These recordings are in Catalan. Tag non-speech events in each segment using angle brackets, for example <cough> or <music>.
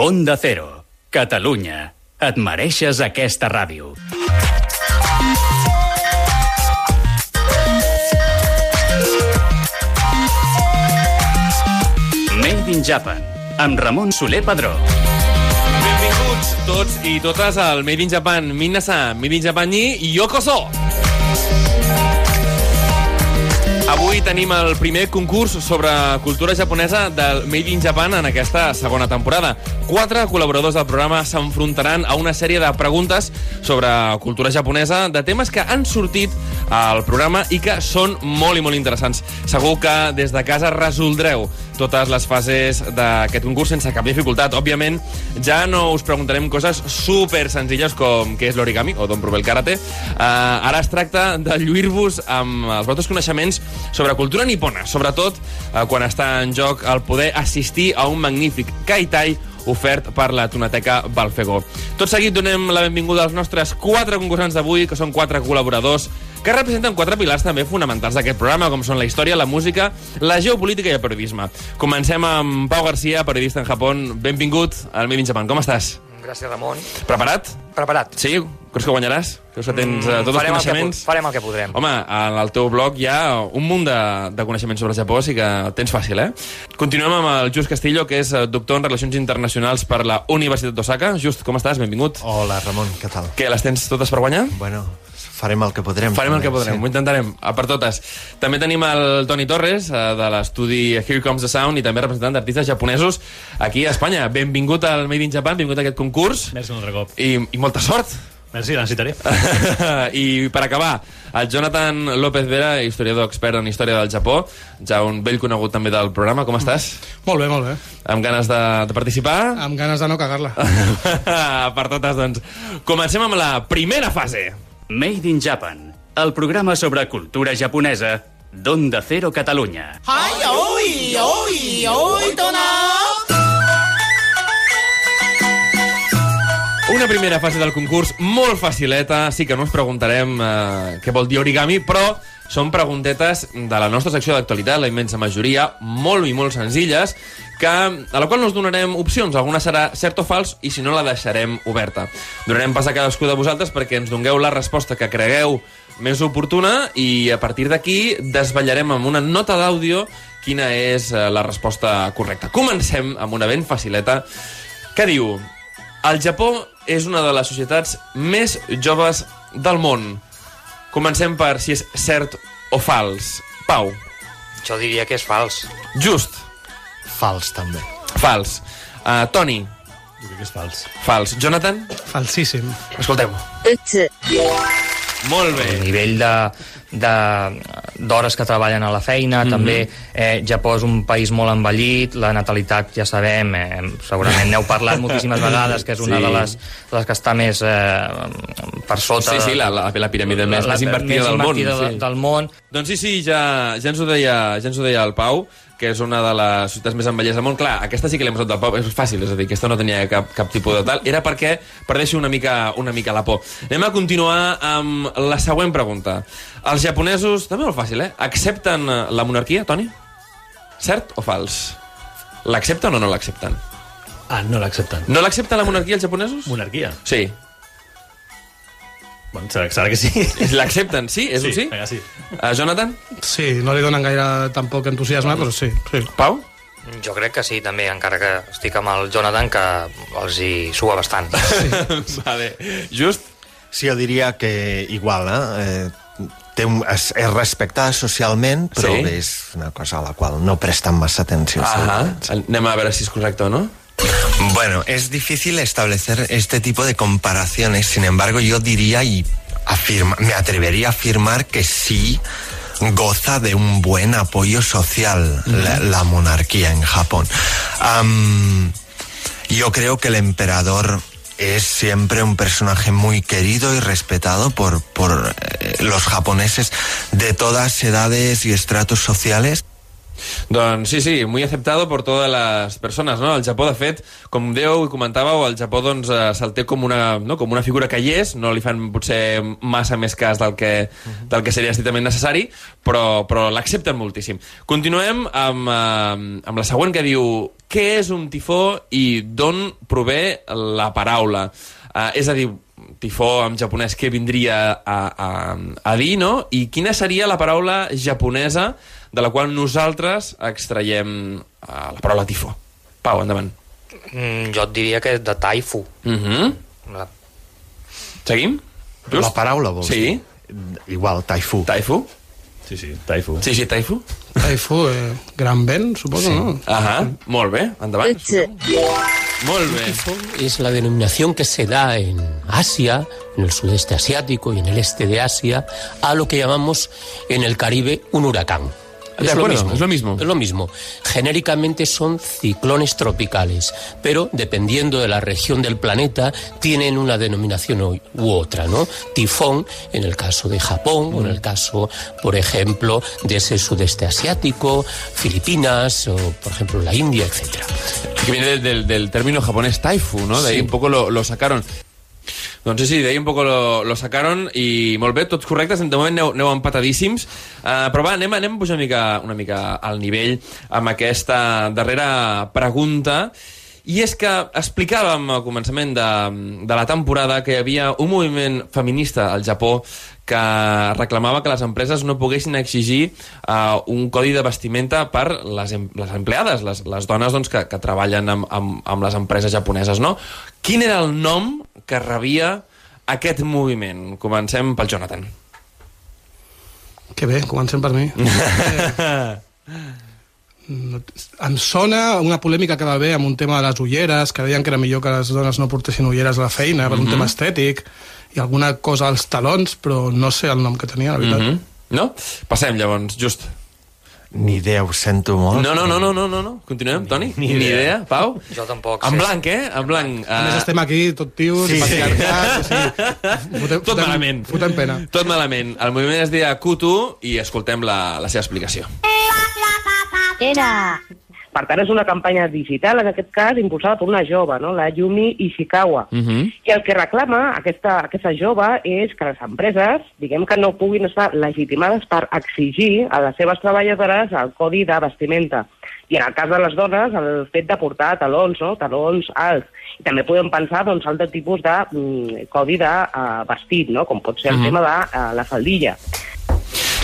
Onda Cero, Catalunya. Et mereixes aquesta ràdio. Made in Japan, amb Ramon Soler Padró. Benvinguts tots i totes al Made in Japan. Minna-san, Made in Japan ni Yokoso! Avui tenim el primer concurs sobre cultura japonesa del Made in Japan en aquesta segona temporada. Quatre col·laboradors del programa s'enfrontaran a una sèrie de preguntes sobre cultura japonesa de temes que han sortit al programa i que són molt i molt interessants. Segur que des de casa resoldreu totes les fases d'aquest concurs sense cap dificultat. Òbviament, ja no us preguntarem coses super senzilles com què és l'origami o d'on prové el karate. Uh, ara es tracta de lluir-vos amb els vostres coneixements sobre cultura nipona, sobretot uh, quan està en joc el poder assistir a un magnífic kaitai ofert per la Tonateca Balfegó. Tot seguit donem la benvinguda als nostres quatre concursants d'avui, que són quatre col·laboradors que representen quatre pilars també fonamentals d'aquest programa, com són la història, la música, la geopolítica i el periodisme. Comencem amb Pau Garcia, periodista en Japó. Benvingut al Made in Japan. Com estàs? Gràcies, Ramon. Preparat? Preparat. Sí? Creus que guanyaràs? Creus que tens uh, tots els Mm, el, que, coneixements? pu- farem el que podrem. Home, en el teu blog hi ha un munt de, de coneixements sobre el Japó, sí que tens fàcil, eh? Continuem amb el Just Castillo, que és eh, doctor en Relacions Internacionals per la Universitat d'Osaka. Just, com estàs? Benvingut. Hola, Ramon, què tal? Que les tens totes per guanyar? Bueno, farem el que podrem. Farem el que podrem, sí. ho intentarem, a per totes. També tenim el Toni Torres, eh, de l'estudi Here Comes the Sound, i també representant d'artistes japonesos aquí a Espanya. Benvingut al Made in Japan, benvingut a aquest concurs, Merci un altre cop. i, i molta sort. Merci, la necessitaré. <laughs> I per acabar, el Jonathan López Vera, historiador expert en història del Japó, ja un vell conegut també del programa. Com estàs? Molt bé, molt bé. Amb ganes de, de participar? Amb ganes de no cagar-la. <laughs> per totes, doncs. Comencem amb la primera fase. Made in Japan, el programa sobre cultura japonesa d'Onda Cero Catalunya. Una primera fase del concurs molt facileta, sí que no us preguntarem eh, què vol dir origami, però són preguntetes de la nostra secció d'actualitat, la immensa majoria, molt i molt senzilles, que, a la qual no us donarem opcions. Alguna serà cert o fals, i si no la deixarem oberta. Donarem pas a cadascú de vosaltres perquè ens dongueu la resposta que cregueu més oportuna i a partir d'aquí desvetllarem amb una nota d'àudio quina és eh, la resposta correcta. Comencem amb una ben facileta que diu el Japó és una de les societats més joves del món. Comencem per si és cert o fals. Pau, Jo diria que és fals. just, Fals, també. fals. Uh, Toni, Jo crec que és fals. fals. Jonathan, Falsíssim. つ Molt El bé. nivell de de- d'hores que treballen a la feina, Mhm. també eh, Japó és un país molt envellit, la natalitat ja sabem, eh, segurament n'heu parlat moltíssimes vegades, que és una Sí. de, les, de les que està més eh, per sota... Sí, sí, la, la, la piràmide més, més invertida del món. invertida Sí. del món. Doncs sí, sí, ja, ja, ens ho deia, ja ens ho deia el Pau, que és una de les ciutats més envellades del món. Clar, aquesta sí que l'hem posat del Pau, és fàcil, és a dir, aquesta no tenia cap, cap tipus de tal. Era perquè perdeixi una mica, una mica la por. Anem a continuar amb la següent pregunta. Els japonesos, també molt fàcil, eh? Accepten la monarquia, Toni? Cert o fals? L'accepten o no l'accepten? Ah, no l'accepten. No l'accepten la monarquia els japonesos? Monarquia? Sí. Bueno, serà, serà que sí. <laughs> L'accepten, sí? És sí, un sí? Vinga, sí. Uh, Jonathan? Sí, no li donen gaire tampoc entusiasme, però sí. sí. Pau? Jo crec que sí, també, encara que estic amb el Jonathan, que els hi sua bastant. <laughs> vale. Just? Sí, jo diria que igual, eh? eh té un, és, és respectada socialment, però Sí. sí. és una cosa a la qual no presten massa atenció. Ajá. Anem a veure si és correcte o no. Bueno, es difícil establecer este tipo de comparaciones. Sin embargo, yo diría y afirma, me atrevería a afirmar que sí goza de un buen apoyo social la, la monarquía en Japón. Yo creo que el emperador es siempre un personaje muy querido y respetado por, por eh, los japoneses de todas edades y estratos sociales. Doncs sí, sí, muy aceptado por todas las personas, no? El Japó, de fet, com i comentàveu, el Japó doncs, eh, se'l té com una, no? com una figura que hi és, no li fan potser massa més cas del que, del que seria estrictament necessari, però, però l'accepten moltíssim. Continuem amb, eh, amb la següent que diu què és un tifó i d'on prové la paraula. Uh, és a dir, tifó en japonès què vindria a, a, a dir, no? I quina seria la paraula japonesa de la qual nosaltres extraiem uh, la paraula tifó? Pau, endavant. Mm, jo et diria que és de taifu. Uh -huh. La- Seguim? La paraula, vols Sí. dir? Igual, taifu. Taifu? Sí, sí, taifu. Sí, sí, taifu. Taifu, eh, gran vent, suposo, no? Ahà, molt bé, endavant. Molt bé. es la denominación que se da en Asia, en el sudeste asiático y en el este de Asia, a lo que llamamos en el Caribe un huracán. Acuerdo, es lo mismo. Es lo mismo. Genéricamente son ciclones tropicales, pero dependiendo de la región del planeta, tienen una denominación u otra, ¿no? Tifón, en el caso de Japón, o en el caso, por ejemplo, de ese sudeste asiático, Filipinas, o por ejemplo la India, etcétera. Que viene del, del, del término japonés taifu, ¿no? De ahí un poco lo, lo sacaron. Doncs sí, d'ahir un poc lo, lo sacaron i molt bé, tots correctes, de moment aneu, aneu empatadíssims, uh, però va, anem, anem a pujar una mica, una mica al nivell amb aquesta darrera pregunta, i és que explicàvem al començament de, de la temporada que hi havia un moviment feminista al Japó que reclamava que les empreses no poguessin exigir uh, un codi de vestimenta per les, em les empleades, les, les dones doncs, que, que treballen amb, amb, amb les empreses japoneses. No? Quin era el nom que rebia aquest moviment? Comencem pel Jonathan. Que bé, comencem per mi. <laughs> Eh, no- em sona una polèmica que va haver amb un tema de les ulleres, que deien que era millor que les dones no portessin ulleres a la feina per un tema estètic, i alguna cosa als talons, però no sé el nom que tenia, la veritat. Mm -hmm. No? Passem, llavors, just. Ni idea, ho sento molt. No, no, no, no, no, no, no. Continuem, Toni? Ni, ni idea. Pau? Jo tampoc En blanc, eh? En blanc. A més, Uh, estem aquí, tot tios, Sí, sí, sí. patriarcats, o sigui, <laughs> fotem, tot malament. Fotem pena. Tot malament. El moviment es deia Kutu i escoltem la, la seva explicació. Era. Per tant, és una campanya digital, en aquest cas, impulsada per una jove, no? la Yumi Ishikawa. Uh -huh. I el que reclama aquesta, aquesta jove és que les empreses, diguem que no puguin estar legitimades per exigir a les seves treballadores el codi de vestimenta. I en el cas de les dones, el fet de portar talons, no? talons alts. I també podem pensar doncs, altre tipus de mm, codi de uh, vestit, no? com pot ser el Mhm. tema de uh, la faldilla.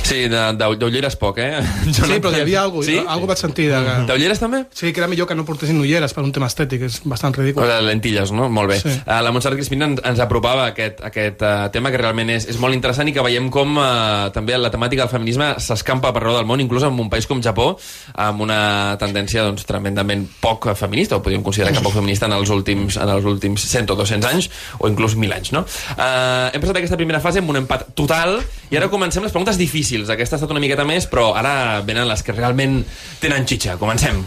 Sí, d'ulleres poc, eh? <laughs> Sí, però hi havia alguna Sí? cosa, algo vaig sentir. De, que, D'ulleres també? sí, que era millor que no portessin ulleres per un tema estètic, és bastant ridícul. O de lentilles, no? Molt bé. Sí. Uh, la Montserrat Crispina ens, ens apropava aquest, aquest uh, tema que realment és, és molt interessant i que veiem com uh, també la temàtica del feminisme s'escampa per arreu del món, inclús en un país com Japó, amb una tendència doncs, tremendament poc feminista, o podríem considerar que poc feminista en els últims, en els últims 100 o 200 anys, o inclús 1.000 anys, no? Uh, hem passat aquesta primera fase amb un empat total, i ara comencem les preguntes difícils. Aquesta ha estat una miqueta més, però ara venen les que realment tenen xitxa. Comencem.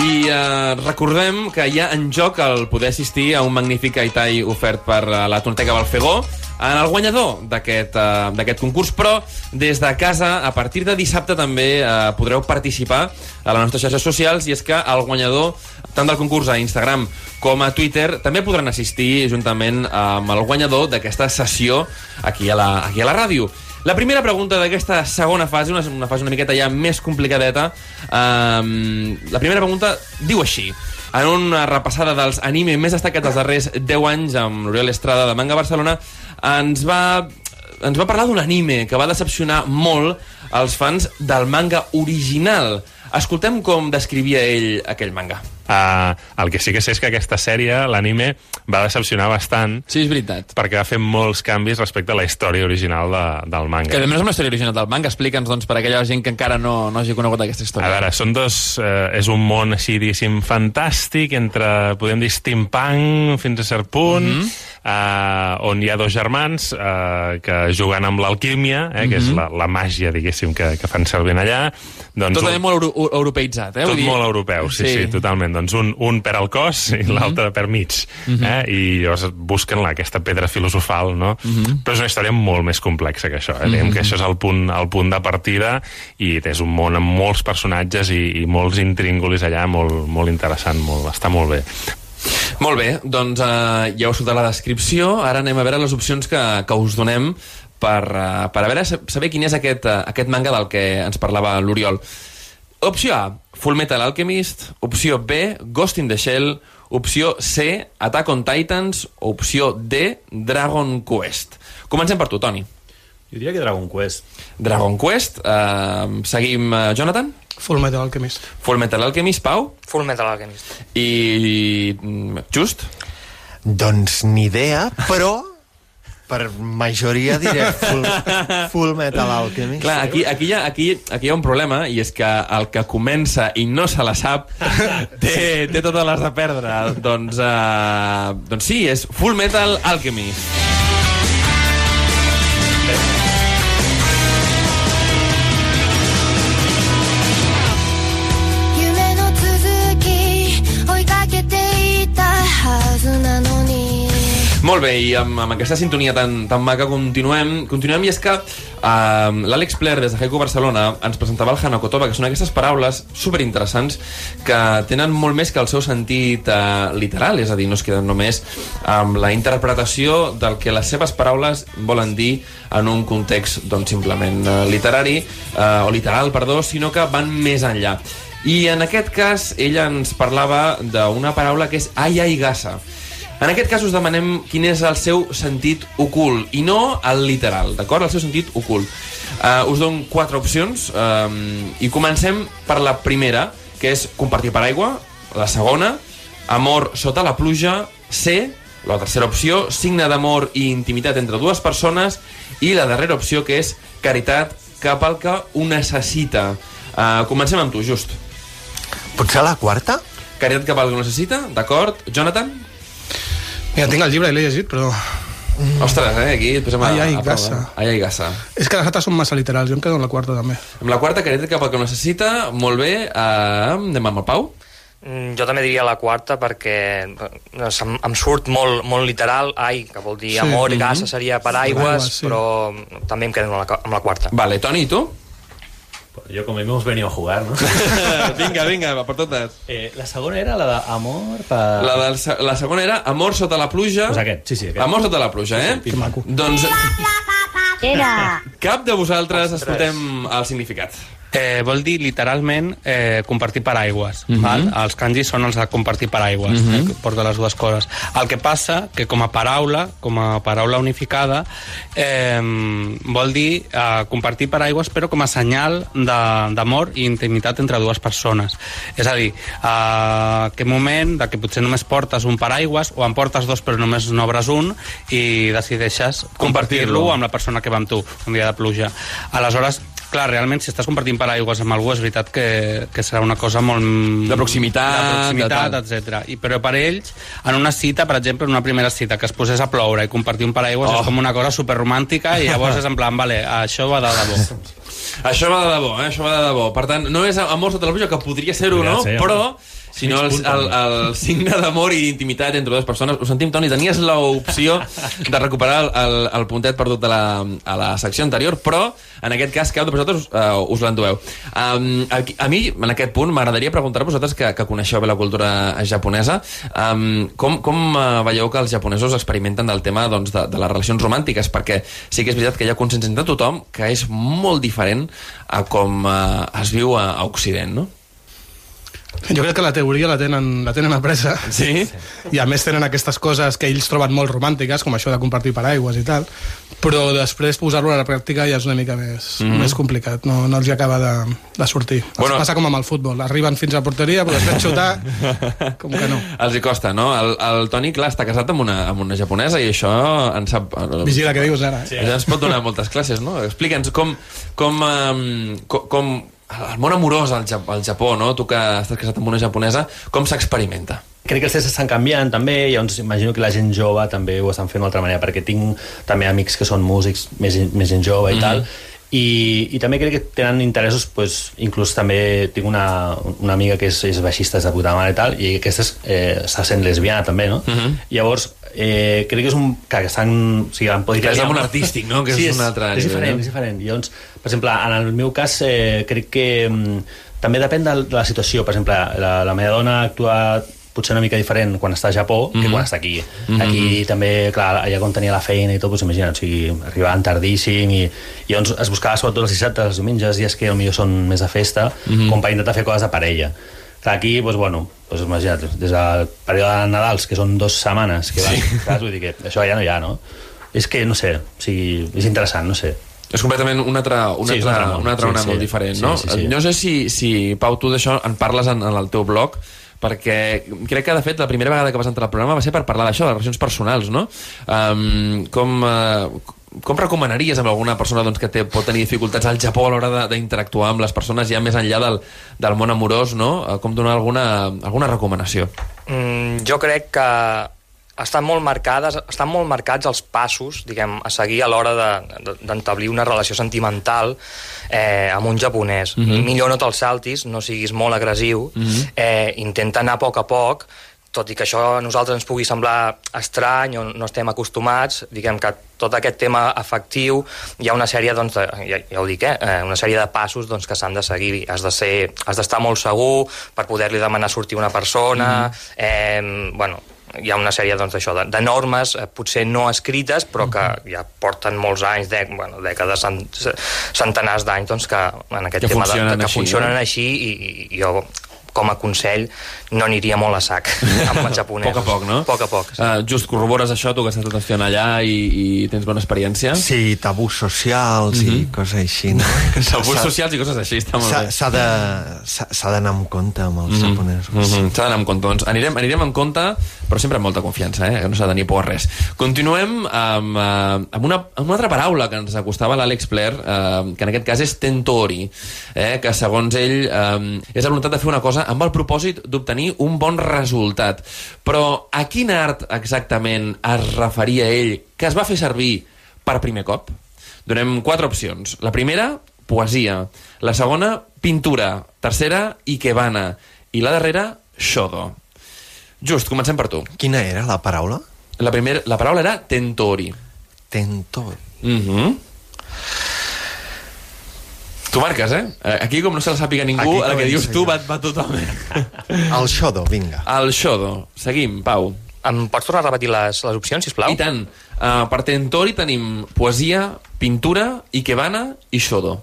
I eh, recordem que hi ha en joc el poder assistir a un magnífic Aitai ofert per eh, la Tonoteca Balfegó en el guanyador d'aquest eh, d'aquest concurs, però des de casa, a partir de dissabte també eh, podreu participar a les nostres xarxes socials i és que el guanyador tant del concurs a Instagram com a Twitter també podran assistir juntament amb el guanyador d'aquesta sessió aquí a la, aquí a la ràdio. La primera pregunta d'aquesta segona fase, una, una fase una miqueta ja més complicadeta, um, la primera pregunta diu així. En una repassada dels anime més destacats dels darrers 10 anys amb l'Oriol Estrada de Manga Barcelona, ens va, ens va parlar d'un anime que va decepcionar molt els fans del manga original. Escoltem com descrivia ell aquell manga. Uh, el que sí que sé és que aquesta sèrie, l'anime, va decepcionar bastant Sí, és veritat. perquè va fer molts canvis respecte a la història original de, del manga. Que també és una història original del manga. Explica'ns, doncs, per a aquella gent que encara no, no hagi conegut aquesta A història. veure, són dos... Eh, és un món així, diguéssim, fantàstic, entre, podem dir, steampunk fins a cert punt, mm -hmm. eh, on hi ha dos germans eh, que juguen amb l'alquímia, eh, que és la, la màgia, diguéssim, que, que fan servir allà. Doncs Tot un- també molt euro europeïtzat, eh? tot dir- molt europeu, sí, sí, sí totalment. Doncs un, un per al cos i l'altre per mig. eh? I llavors busquen la, aquesta pedra filosofal, no? Però és una història molt més complexa que això. Eh? Diguem que això és el punt, el punt de partida i és un món amb molts personatges i, i molts intríngulis allà, molt, molt interessant, molt, està molt bé. Molt bé, doncs uh, ja heu escoltat la descripció, ara anem a veure les opcions que, que us donem per, uh, per a veure, saber quin és aquest, uh, aquest manga del que ens parlava l'Oriol. Opció A, Full Metal Alchemist. Opció B, Ghost in the Shell. Opció C, Attack on Titans. Opció D, Dragon Quest. Comencem per tu, Toni. Jo diria que Dragon Quest. Dragon Quest. Uh, seguim, uh, Jonathan? Full Metal Alchemist. Full Metal Alchemist, Pau? Full Metal Alchemist. I... mm, Just? Doncs ni idea, però per majoria diré full, <laughs> full Metal Alchemist. Clar, aquí, aquí, hi ha, aquí, aquí hi ha un problema, i és que el que comença i no se la sap <laughs> té, té totes les de perdre. doncs, uh, doncs sí, és Full Metal Alchemist. Molt bé, i amb, amb aquesta sintonia tan, tan maca continuem, continuem i és que uh, l'Àlex Pler des de Haiku Barcelona ens presentava el Hanakotoba, que són aquestes paraules superinteressants que tenen molt més que el seu sentit uh, literal, és a dir, no es queden només amb la interpretació del que les seves paraules volen dir en un context doncs, simplement uh, literari, uh, o literal, perdó, sinó que van més enllà. I en aquest cas ella ens parlava d'una paraula que és ayaigasa. En aquest cas us demanem quin és el seu sentit ocult, i no el literal, d'acord? El seu sentit ocult. Uh, us dono quatre opcions, um, i comencem per la primera, que és compartir paraigua, la segona, amor sota la pluja, C, la tercera opció, signe d'amor i intimitat entre dues persones, i la darrera opció, que és caritat cap al que ho necessita. Uh, comencem amb tu, Just. Potser la quarta? Caritat cap al que ho necessita, d'acord? Jonathan? Mira, tinc el llibre i l'he llegit, però... Ostres, eh, aquí et posem a, Ai, ai, a prova, gassa. eh? Ai, ai, gassa. És que les altres són massa literals, jo em quedo amb la quarta també. Amb la quarta, caritat cap al que necessita, molt bé. Uh, anem amb el Pau. Mm, Jo també diria la quarta perquè sé, em, em surt molt, molt literal, ai, que vol dir Sí, amor, mhm. gasa seria paraigües, Paraigües, sí. però també em quedo amb la, amb la quarta. Vale, Toni, i tu? Yo como hemos venido a jugar, ¿no? <laughs> vinga, vinga, va per totes. Eh, la segona era la d'amor per... La, del, se- la segona era Amor sota la pluja. Pues aquest, sí, sí, aquest. Amor sota la pluja, eh? Que maco. Doncs Era cap de vosaltres escoltem el significat. Eh, vol dir literalment eh, compartir paraigües. Mhm. val? Els kanjis són els de compartir paraigües, Mhm. eh, que porta les dues coses. El que passa que com a paraula, com a paraula unificada, eh, vol dir eh, compartir paraigües però com a senyal d'amor i intimitat entre dues persones. És a dir, eh, aquest moment de que potser només portes un paraigües o en portes dos però només n'obres un i decideixes Compartir-lo. compartir-lo amb la persona que va amb tu un dia de pluja. Aleshores, clar, realment, si estàs compartint paraigües amb algú, és veritat que, que serà una cosa molt... De proximitat, De proximitat, etc. I, però per ells, en una cita, per exemple, en una primera cita, que es posés a ploure i compartir un paraigües Oh. és com una cosa superromàntica i llavors és en plan, vale, això va de debò. Això va de debò, eh? Això va de debò. Per tant, no és Amor sota la pluja, que podria ser-ho, no? ser, Però sinó el, el, el signe d'amor i intimitat entre dues persones. Ho sentim, Toni, tenies l'opció de recuperar el, el, el puntet perdut de la, a la secció anterior, però en aquest cas cap de vosaltres uh, us l'endueu. Um, a, a mi, en aquest punt, m'agradaria preguntar-vos, vosaltres que, que coneixeu bé la cultura japonesa, um, com, com uh, veieu que els japonesos experimenten del tema doncs, de, de les relacions romàntiques? Perquè sí que és veritat que hi ha consens entre tothom que és molt diferent a com uh, es viu a, a Occident, no? Jo crec que la teoria la tenen, la tenen apresa. Sí? I a més tenen aquestes coses que ells troben molt romàntiques, com això de compartir paraigües i tal, però després posar-lo a la pràctica ja és una mica més, mm. més complicat, no, no els hi acaba de, de sortir. Bueno. Passa com amb el futbol, arriben fins a porteria, però després xutar, <laughs> com que no. Els hi costa, no? El, el Toni, clar, està casat amb una, amb una japonesa i això en sap... Vigila què dius ara. Sí. Això ens pot donar moltes classes, no? Explica'ns com, com, um, com, com el món amorós al, Japó, al Japó, no? Tu que estàs casat amb una japonesa, com s'experimenta? Crec que els temps estan canviant també, llavors imagino que la gent jove també ho estan fent d'una altra manera, perquè tinc també amics que són músics, més, més gent jove i Mhm. tal, i, i també crec que tenen interessos, pues, inclús també tinc una, una amiga que és, és baixista és de puta mare i tal, i aquesta és, eh, està sent lesbiana també, no? Mhm. Llavors, eh, crec que és un... que estan... O sigui, podria Que és dir- el món artístic, no? Que és sí, un altre és diferent, no? és diferent. Llavors, per exemple, en el meu cas, eh, crec que mm, també depèn de, de la situació. Per exemple, la, la meva dona actua potser una mica diferent quan està a Japó que Mhm. quan està aquí. Mhm. Aquí també, clar, allà quan tenia la feina i tot, doncs imagina't, o sigui, arribaven tardíssim i, i llavors es buscava sobretot els dissabtes, els diumenges, dies que potser són més de festa, Mhm. com per intentar fer coses de parella. Aquí, doncs, bueno, doncs imagina't, des del període de Nadals, que són dues setmanes, que van, sí. <laughs> clar, vull dir que això ja no hi ha, no? És que, no sé, o sigui, és interessant, no sé. És completament un altre, un Sí, és un altre, altre món. un altre Sí, sí, sí. molt diferent, Sí, no? sí, sí. No sé si, si Pau, tu d'això en parles en, en el teu blog, perquè crec que, de fet, la primera vegada que vas entrar al programa va ser per parlar d'això, de relacions personals, no? Um, com, uh, com recomanaries a alguna persona doncs, que té, pot tenir dificultats al Japó a l'hora de- d'interactuar amb les persones ja més enllà del, del món amorós, no? Eh, Com donar alguna, alguna recomanació? Mm, jo crec que estan molt marcades, estan molt marcats els passos, diguem, a seguir a l'hora de- de- d'entablir una relació sentimental eh, amb un japonès. Mhm. Millor no te'l saltis, no siguis molt agressiu, Mhm. eh, intenta anar a poc a poc, tot i que això a nosaltres ens pugui semblar estrany o no estem acostumats, diguem que tot aquest tema afectiu hi ha una sèrie, doncs, de, ja, ja ho dic, eh, eh, una sèrie de passos doncs, que s'han de seguir. Has de ser, has d'estar molt segur per poder-li demanar sortir una persona, eh, bueno, hi ha una sèrie doncs, d'això, de, de normes, eh, potser no escrites, però que ja porten molts anys, de, bueno, dècades, cent, centenars d'anys, doncs, que en aquest Que tema de, funcionen que així, funcionen no? així i, i jo com a consell no aniria molt a sac amb <laughs> els A japonesos. poc a poc, no? Poc a poc. Sí. Uh, just corrobores això, tu que estàs tot estant allà i, i tens bona experiència? Sí, tabús socials mm -hmm. i Mhm. coses així, no? <laughs> Tabús socials i coses així, està molt s'ha- bé. S'ha d'anar amb compte amb els Mhm, japonesos. mhm, S'ha d'anar amb compte. Doncs anirem, anirem amb compte, però sempre amb molta confiança, eh? que no s'ha de tenir por a res. Continuem amb, eh, amb, una, amb una altra paraula que ens acostava l'Àlex Pler, eh, que en aquest cas és tentori, eh? que segons ell eh, és la voluntat de fer una cosa amb el propòsit d'obtenir un bon resultat. Però a quin art exactament es referia ell que es va fer servir per primer cop? Donem quatre opcions. La primera, poesia. La segona, pintura. Tercera, ikebana. I la darrera, shodo. Just, comencem per tu. Quina era la paraula? La, primera, la paraula era tentori. Tentori. Mm -hmm. Tu marques, eh? Eh, Aquí, com no se la sàpiga ningú, Aquí a la que dius tu va, va totalment. <laughs> El shodo, vinga. El shodo. Seguim, Pau. Em pots tornar a repetir les, les opcions, sisplau? I tant. Uh, per tentori tenim poesia, pintura, ikebana i shodo.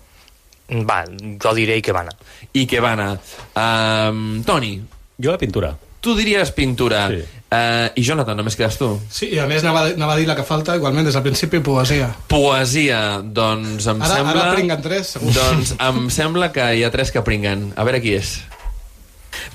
Va, jo diré ikebana. Ikebana. Um, Toni. Jo la pintura. Tu diries pintura. Sí. Uh, I Jonathan, només quedes tu. Sí, i a més anava, anava a dir la que falta, igualment, des del principi, poesia. Poesia, doncs em Ara, sembla... ara pringuen tres, segur. Doncs em sembla que hi ha tres que pringuen. A veure qui és.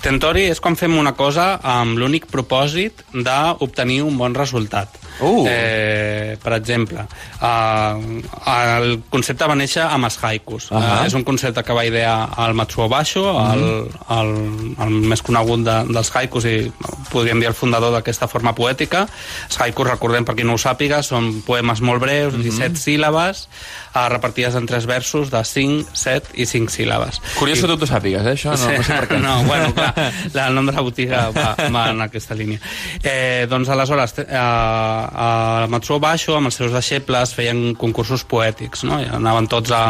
Tentori és quan fem una cosa amb l'únic propòsit d'obtenir un bon resultat. Uh. Eh, per exemple, eh, el concepte va néixer amb els haikus. Uh. -huh. eh, és un concepte que va idear el Matsuo Basho, el, el, el més conegut de, dels haikus i podríem dir el fundador d'aquesta forma poètica. Els haikus, recordem per qui no ho sàpiga, són poemes molt breus, 17 síl·labes, eh, repartides en tres versos de 5, 7 i 5 síl·labes. Curiós que tu t'ho sàpigues, eh, això? No, no sé per què. <laughs> no, bueno, clar, la, el nom de la botiga va, va en aquesta línia. Eh, doncs aleshores, eh, a Matsuo Basho, amb els seus deixebles, feien concursos poètics, no? I anaven tots a,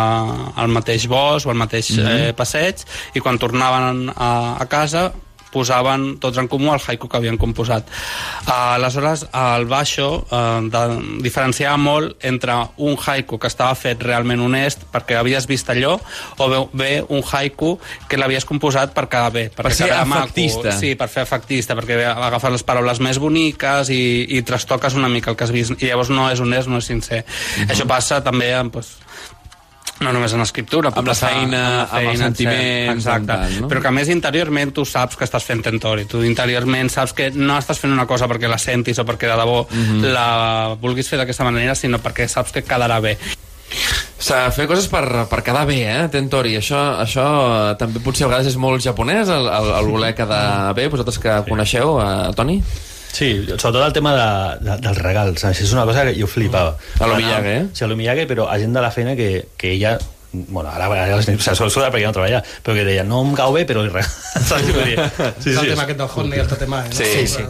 al mateix bosc o al mateix mm. -hmm. eh, passeig, i quan tornaven a, a casa posaven tots en comú el haiku que havien composat. Uh, aleshores, el Basho uh, de, diferenciava molt entre un haiku que estava fet realment honest perquè havies vist allò, o bé, bé un haiku que l'havies composat per quedar bé. Perquè Per ser quedava maco. efectista. Sí, per fer efectista, perquè agafes les paraules més boniques i, i trastoques una mica el que has vist, i llavors no és honest, no és sincer. Mhm. Això passa també amb, doncs, no només en escriptura, Amb la passar feina, amb els sentiments, exacte. amb tal, no? Però que a més interiorment tu saps que estàs fent tentori, tu interiorment saps que no estàs fent una cosa perquè la sentis o perquè de debò Mhm. la vulguis fer d'aquesta manera, sinó perquè saps que quedarà bé. Fer coses per, per quedar bé, eh, Tentori. Això, això eh, també potser a vegades és molt japonès, el, el, el voler quedar bé. Vosaltres que coneixeu, eh, Toni? Sí, sobretot el tema de, de, dels regals. Saps? És una cosa que jo flipava. A lo Miyagi, eh? Sí, a lo Miyagi, però a gent de la feina que, que ella bueno, ara, ara se sol sudar perquè no treballa, però que deia, no em cau bé, però li regala. <laughs> Saps què dir? Sí, és el tema aquest del Honda i el Tatemae. No? Sí, sí.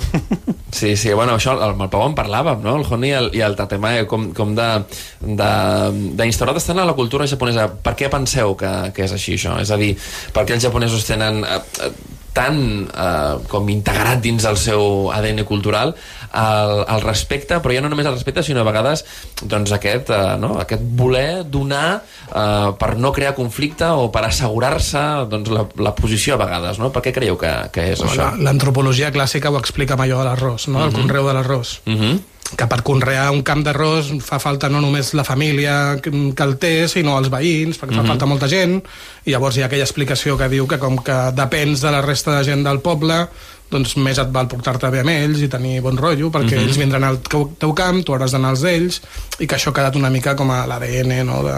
Sí, sí, <laughs> bueno, això amb el Pau en parlàvem, no? El Honi i el, i el Tatemae, com, com d'instaurat estan a la cultura japonesa. Per què penseu que, que és així, això? És a dir, per què els japonesos tenen... Eh, eh, tan eh, com integrat dins el seu ADN cultural el, el respecte, però ja no només el respecte sinó a vegades doncs, aquest, eh, no? aquest voler donar eh, per no crear conflicte o per assegurar-se doncs, la, la posició a vegades no? per què creieu que, que és això? La- L'antropologia clàssica ho explica amb allò de l'arròs, no? el Mhm. conreu de l'arròs. Uh -huh. Que per conrear un camp d'arròs fa falta no només la família que el té, sinó els veïns, perquè fa Mhm. falta molta gent, i llavors hi ha aquella explicació que diu que com que depens de la resta de gent del poble, doncs més et val portar-te bé amb ells i tenir bon rotllo, perquè Mhm. ells vindran al teu, teu camp, tu hauràs d'anar als d'ells, i que això ha quedat una mica com a l'ADN, no? De...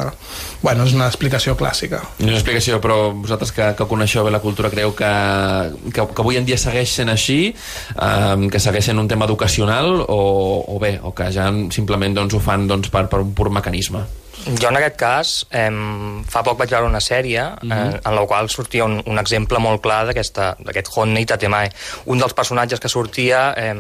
Bueno, és una explicació clàssica. És una explicació, però vosaltres que, que coneixeu bé la cultura creu que, que, que avui en dia segueix sent així, eh, que segueix sent un tema educacional o, o bé, o que ja simplement doncs, ho fan doncs, per, per un pur mecanisme? Jo en aquest cas, eh, fa poc vaig veure una sèrie eh, Mhm. en la qual sortia un, un exemple molt clar d'aquest Honnei Tatemae. Un dels personatges que sortia, eh,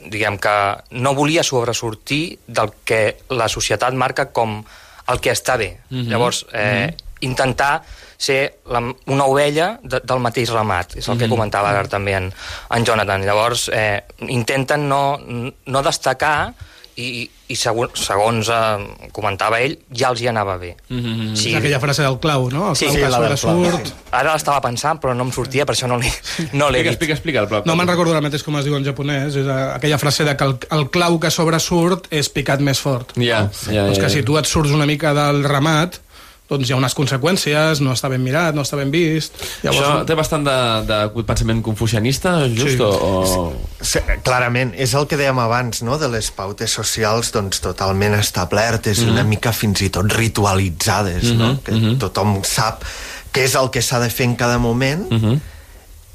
diguem que no volia sobresortir del que la societat marca com el que està bé. Mhm. Llavors, eh, intentar ser la, una ovella de, del mateix ramat, és el que Mhm. comentava ara també en, en Jonathan. Llavors, eh, intenten no, no destacar i, i segons, segons eh, comentava ell, ja els hi anava bé. Mm Sí. És aquella frase del clau, no? El Sí, clau sí, que la del sobresurt... Ara l'estava pensant, però no em sortia, per això no l'he no dit. explica, explica el pla. No me'n recordo ara mateix com es diu en japonès, és eh, aquella frase de que el, el clau que sobresurt és picat més fort. Ja, ja, doncs ja, que ja. si tu et surts una mica del ramat, doncs hi ha unes conseqüències, no està ben mirat, no està ben vist... Això té bastant de, de pensament confucianista, just? Sí. O. Sí, clarament, és el que dèiem abans, no?, de les pautes socials doncs, totalment establertes, Mhm. una mica fins i tot ritualitzades, no?, Mhm, que mhm. tothom sap què és el que s'ha de fer en cada moment, Mhm.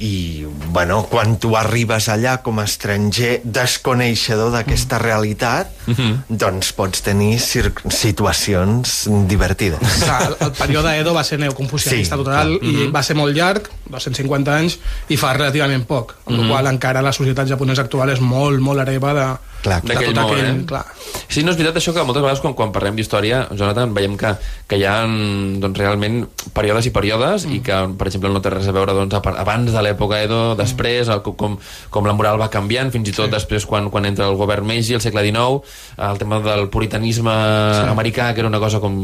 I, bueno, quan tu arribes allà com a estranger desconeixedor d'aquesta realitat, Mhm. doncs pots tenir situacions divertides. Clar, el, el període Edo va ser neoconfucianista Sí, total clar. i Mhm. va ser molt llarg, 250 anys, i fa relativament poc, amb Mhm. la qual encara la societat japonesa actual és molt, molt hereva de, clar, D'aquell aquell... eh? Clar. Sí, no és veritat això que moltes vegades quan, quan parlem d'història, Jonathan, veiem que, que hi ha doncs, realment períodes i períodes mm. i que, per exemple, no té res a veure doncs, abans de l'època Edo, després, el, com, com la moral va canviant, fins i tot sí. després quan, quan entra el govern Meiji, al segle XIX, el tema del puritanisme sí. americà, que era una cosa com...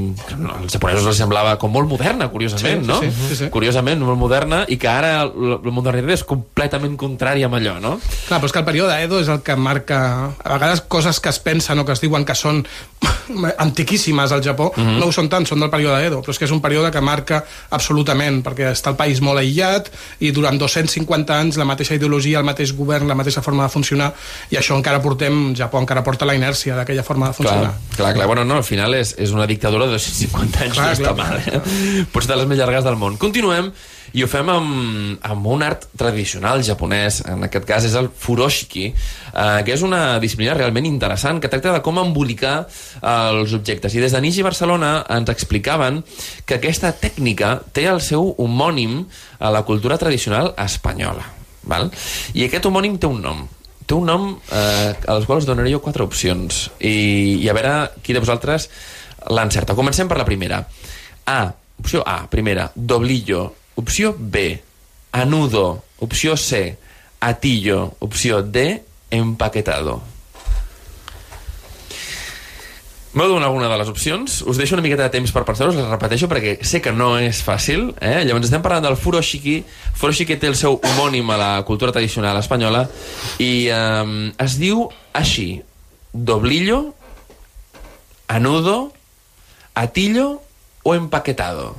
als japonesos els semblava com molt moderna, curiosament, Sí, no? sí, sí, sí. Curiosament, molt moderna, i que ara la, la modernitat és completament contrària amb allò, no? Clar, però és que el període Edo és el que marca a vegades coses que es pensen o que es diuen que són <laughs> antiquíssimes al Japó, Mhm. no ho són tant, són del període Edo, però és que és un període que marca absolutament, perquè està el país molt aïllat i durant 250 anys la mateixa ideologia, el mateix govern, la mateixa forma de funcionar, i això encara portem, Japó encara porta la inèrcia d'aquella forma de funcionar. Clar, clar, clar. Bueno, no, al final és, és una dictadura de 250 anys, Clar, no està clar. mal, eh? Potser de les més llargues del món. Continuem i ho fem amb, amb un art tradicional japonès, en aquest cas és el furoshiki, eh, que és una disciplina realment interessant que tracta de com embolicar eh, els objectes. I des de Niji Barcelona ens explicaven que aquesta tècnica té el seu homònim a la cultura tradicional espanyola. Val? I aquest homònim té un nom té un nom eh, als quals donaré jo quatre opcions i, i a veure qui de vosaltres l'encerta. Comencem per la primera. A, opció A, primera, doblillo. Opció B, anudo. Opció C, atillo. Opció D, empaquetado. M'heu donat alguna de les opcions? Us deixo una miqueta de temps per pensar-ho, us les repeteixo perquè sé que no és fàcil. Eh? Llavors estem parlant del furoshiki. Furoshiki té el seu homònim a la cultura tradicional espanyola i eh, es diu així. Doblillo, anudo, atillo o empaquetado.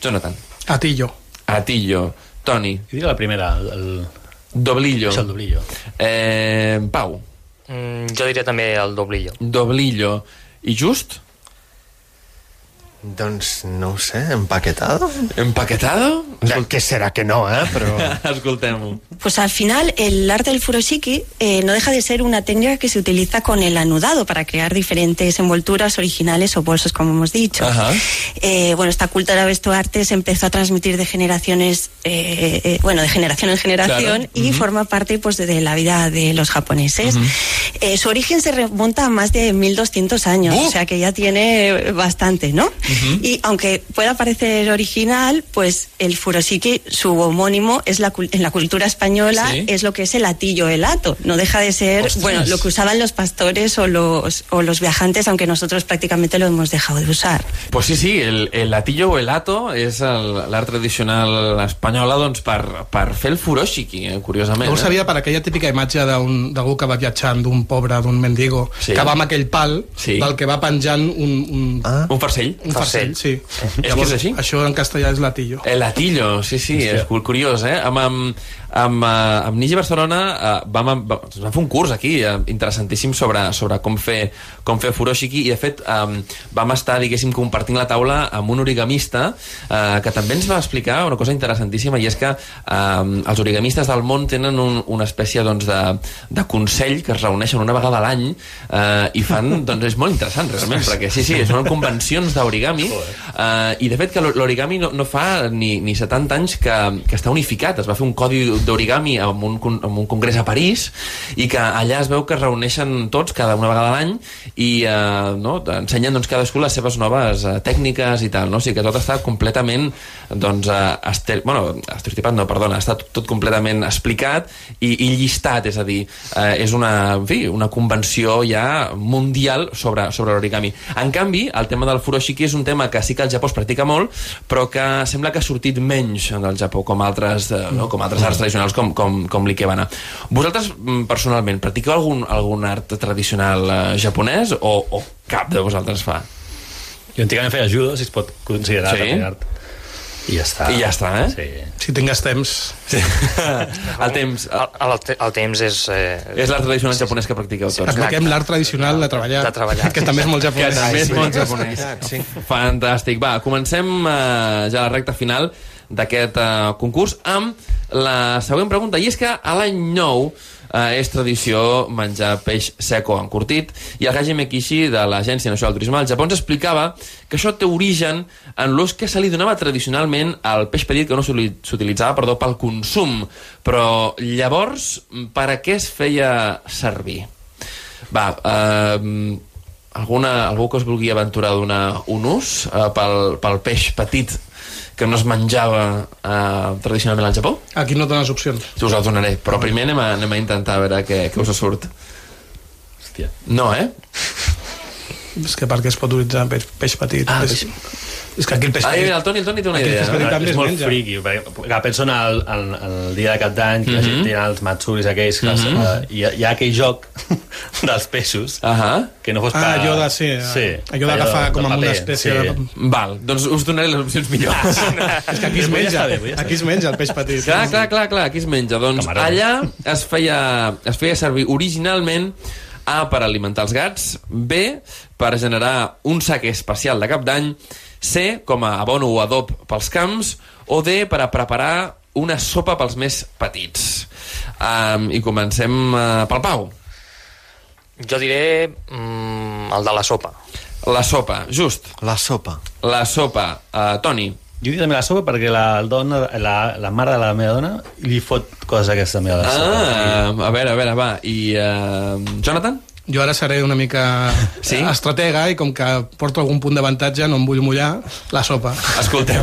Jonathan. Atillo. Atillo. Toni. Jo diria la primera, el. Doblillo. Això, el doblillo. Eh, Pau. Mm, jo diria també el doblillo. Doblillo. I just? Doncs no ho sé, empaquetado? ¿Empaquetado? Ja, que serà que no, eh? Però... <laughs> Escoltem-ho. Pues al final el arte del furoshiki eh, no deja de ser una técnica que se utiliza con el anudado para crear diferentes envolturas originales o bolsos, como hemos dicho. Ajá. Eh, bueno, esta cultura de vestuario arte se empezó a transmitir de generaciones, eh, eh, bueno, de generación en generación Claro. y forma parte pues de, la vida de los japoneses. Eh, su origen se remonta a más de 1200 años, o sea que ya tiene bastante, ¿no? Y aunque pueda parecer original, pues el furoshiki, su homónimo, es la, cul- en la cultura española, Sí. es lo que es el atillo helato. No deja de ser, Ostras. bueno, lo que usaban los pastores o los, o los viajantes, aunque nosotros prácticamente lo hemos dejado de usar. Pues sí, sí, el, el latillo o el ato és el- l'art tradicional espanyola doncs, per, per fer el furoshiki, eh, curiosament. No ho eh? sabia per aquella típica imatge d'algú que va viatjant, d'un pobre, d'un mendigo, Sí. que va amb aquell pal Sí. del que va penjant un... un Ah. Un farcell. un farcell, sí. És que és així? Això en castellà és latillo. El latillo, sí, sí, és cu- curiós, eh? Amb, amb, amb, eh, amb Nigi Barcelona eh, vam, vam, vam fer un curs aquí eh, interessantíssim sobre, sobre com fer com fer furoshiki i de fet eh, vam estar, diguéssim, compartint la taula amb un origamista eh, que també ens va explicar una cosa interessantíssima i és que eh, els origamistes del món tenen un, una espècie doncs, de, de consell que es reuneixen una vegada a l'any eh, i fan, <laughs> doncs és molt interessant realment, perquè sí, sí, són convencions d'origami <laughs> eh, i de fet que l'origami no, no fa ni, ni 70 anys que, que està unificat, es va fer un codi d'origami amb, un, amb un congrés a París i que allà es veu que es reuneixen tots cada una vegada a l'any i eh, no, ensenyen doncs, cadascú les seves noves eh, tècniques i tal, no? o sigui que tot està completament doncs, eh, ester... bueno, estereotipat no, perdona, està tot, tot completament explicat i, i llistat, és a dir, eh, és una, en fi, una convenció ja mundial sobre, sobre l'origami. En canvi, el tema del furoshiki és un tema que sí que al Japó es practica molt, però que sembla que ha sortit menys del Japó, com altres, eh, no? com altres arts tradicionals com, com, com l'ikebana. Vosaltres, mm, personalment, practiqueu algun, algun art tradicional eh, japonès o, o cap de vosaltres fa? Jo antigament feia judo, si es pot considerar Sí? també art. I ja està. I ja està, eh? Sí. Si tingués temps. Sí. <laughs> el temps... El, el, te- el temps és... Eh, És l'art tradicional japonès que practiqueu tots. Expliquem l'art tradicional de treballar. De treballar. Que també és molt que japonès. també és Sí. molt japonès. Sí. Fantàstic. Va, comencem eh, ja la recta final d'aquest eh, concurs amb la següent pregunta. I és que a l'any 9 eh, és tradició menjar peix seco encurtit i el Haji Mekishi de l'Agència Nacional de Turisme del Japó ens explicava que això té origen en l'ús que se li donava tradicionalment al peix petit que no s'utilitzava perdó, pel consum. Però llavors, per a què es feia servir? Va, eh, alguna, algú que es vulgui aventurar a donar un ús eh, pel, pel peix petit que no es menjava eh, tradicionalment al Japó? Aquí no dones opcions. Us el donaré, però primer anem a, anem a intentar veure què, què us surt. Hòstia. No, eh? És que perquè es pot utilitzar peix, peix petit. Ah, és, és que aquí el peix Ah, petit... el Toni, el Toni té una idea. peix petit també és es molt menja. friqui, perquè penso en el, en, en el dia de cap d'any, que la gent té els matsuris aquells, que Mhm. uh, hi, ha, hi ha aquell joc <laughs> dels peixos, Ahà. que no fos Ah, per... allò de, sí, allò d'agafar com amb una espècie de- Val, doncs us donaré les opcions millors. És que aquí es menja, aquí es menja el peix petit. Clar, clar, clar, clar, aquí es menja. Doncs allà es feia, es feia servir originalment A, per alimentar els gats, B, per generar un sac especial de cap d'any, C, com a abono o adob pels camps, o D, per a preparar una sopa pels més petits. Um, I comencem uh, pel Pau. jo diré mm, el de la sopa. La sopa, just. La sopa. La sopa. Uh, Toni. Jo dic també la sopa perquè la, dona, la, la mare de la meva dona li fot coses aquesta meva de sopa. Ah, a veure, a veure, va. I uh, Jonathan? Jo ara seré una mica <laughs> Sí? estratega i com que porto algun punt d'avantatge no em vull mullar, la sopa. Escolteu.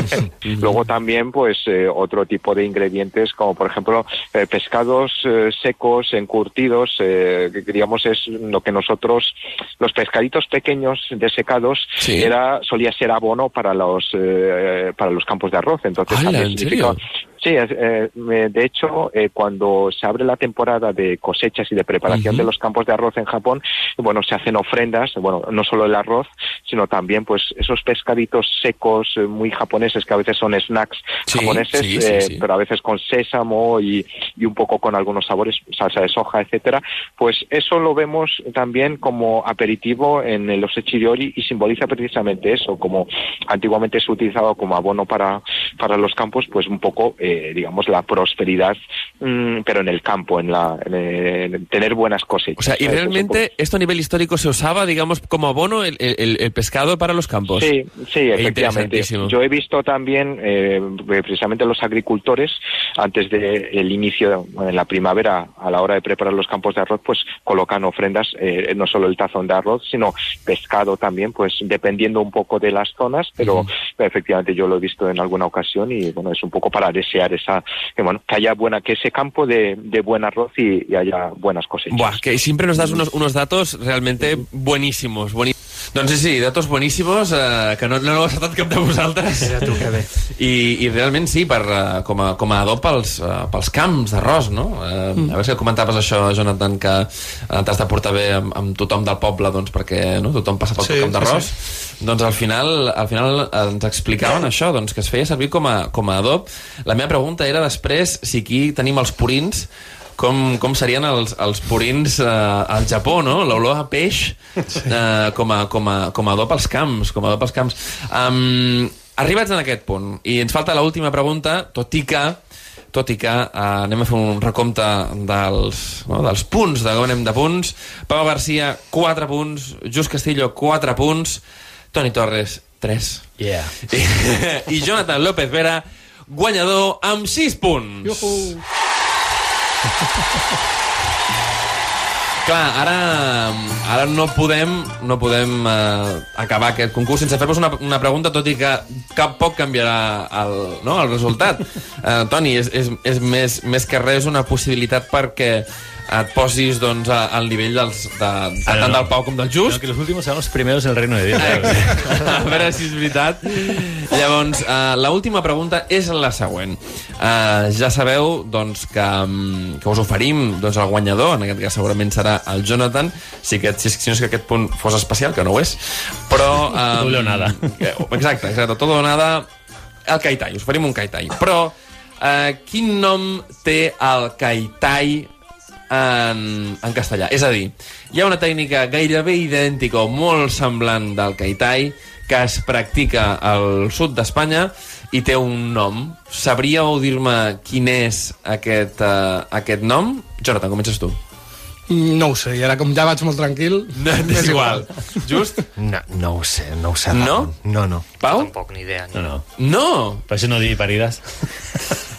<laughs> Luego también, pues, eh, otro tipo de ingredientes, como por ejemplo, eh, pescados eh, secos, encurtidos, eh, que digamos es lo que nosotros, los pescaditos pequeños desecados, Sí. era, solía ser abono para los, eh, para los campos de arroz. Entonces, ¡Hala, también en significa- serio? Sí, eh, eh, de hecho, eh, cuando se abre la temporada de cosechas y de preparación de los campos de arroz en Japón, bueno, se hacen ofrendas, bueno, no solo el arroz, sino también, pues, esos pescaditos secos eh, muy japoneses que a veces son snacks Sí, japoneses, sí, sí, eh, pero a veces con sésamo y, y un poco con algunos sabores, salsa de soja, etcétera. Pues eso lo vemos también como aperitivo en el osechiriori y simboliza precisamente eso, como antiguamente se utilizaba como abono para, para los campos, pues un poco, eh, digamos, la prosperidad, mm, pero en el campo, en, la, en, el- en tener buenas cosechas. O sea, ¿y realmente esto a nivel histórico se usaba, digamos, como abono el, el- el pescado para los campos? Sí, sí, efectivamente. Interesantísimo. Yo he visto también, eh, precisamente los agricultores, antes del inicio, de- en la primavera, a la hora de preparar los campos de arroz, pues colocan ofrendas, eh, no solo el tazón de arroz, sino pescado también, pues dependiendo un poco de las zonas, pero efectivamente yo lo he visto en alguna ocasión y bueno, es un poco para desear esa, que bueno, que haya buena, que ese campo de, de buen arroz y, y haya buenas cosechas. Buah, que siempre nos das unos, unos datos realmente buenísimos. Boni... Doncs sí, sí, datos boníssimos, eh, que no, no heu acertat cap de vosaltres. Era tu, que bé. <laughs> I, I realment sí, per, eh, com, a, com a adob pels, eh, pels camps d'arròs, no? Eh, A veure si comentaves això, Jonathan, que eh, t'has de portar bé amb, amb tothom del poble, doncs perquè no? tothom passa pel Sí, teu camp d'arròs. sí, Doncs al final, al final eh, ens explicaven això, doncs, que es feia servir com a, com a adob. La meva pregunta era després si aquí tenim els purins, com, com serien els, els purins eh, al Japó, no? L'olor a peix eh, com, a, com, a, com a adob als camps, com a adob als camps. Um, arribats en aquest punt, i ens falta l'última pregunta, tot i que tot i que eh, anem a fer un recompte dels, no, dels punts, de com anem de punts. Pau Garcia, 4 punts. Just Castillo, 4 punts. Toni Torres, 3. Yeah. I, <laughs> I Jonathan López Vera, guanyador amb 6 punts. Iuhu. <laughs> Clar, ara, ara no podem, no podem eh, acabar aquest concurs sense fer-vos una, una pregunta, tot i que cap poc canviarà el, no, el resultat. <laughs> Eh, Toni, és, és, és més, més que res una possibilitat perquè et posis doncs, a- al nivell dels, de, de, Ara tant no. del Pau com del Just. No, que los últimos sean los primeros en el reino de Dios. <laughs> a veure si és veritat. Llavors, uh, la última pregunta és la següent. Uh, ja sabeu doncs, que, mm, que us oferim doncs, el guanyador, en aquest cas segurament serà el Jonathan, si, aquest, si, si no és que aquest punt fos especial, que no ho és, però... Um, Todo o nada. Exacte, exacte, todo o nada, el Kaitai, us oferim un Kaitai. Però, uh, quin nom té el Kaitai en, en castellà. És a dir, hi ha una tècnica gairebé idèntica o molt semblant del kaitai que es practica al sud d'Espanya i té un nom. Sabríeu dir-me quin és aquest, uh, aquest nom? Jonathan, comences tu. No ho sé, i ara com ja vaig molt tranquil... No, <laughs> és igual. Just? No, no ho sé, no ho sé. No? No, no. Pau? Tampoc ni idea. Ni... No, no. No! Per això no dir parides.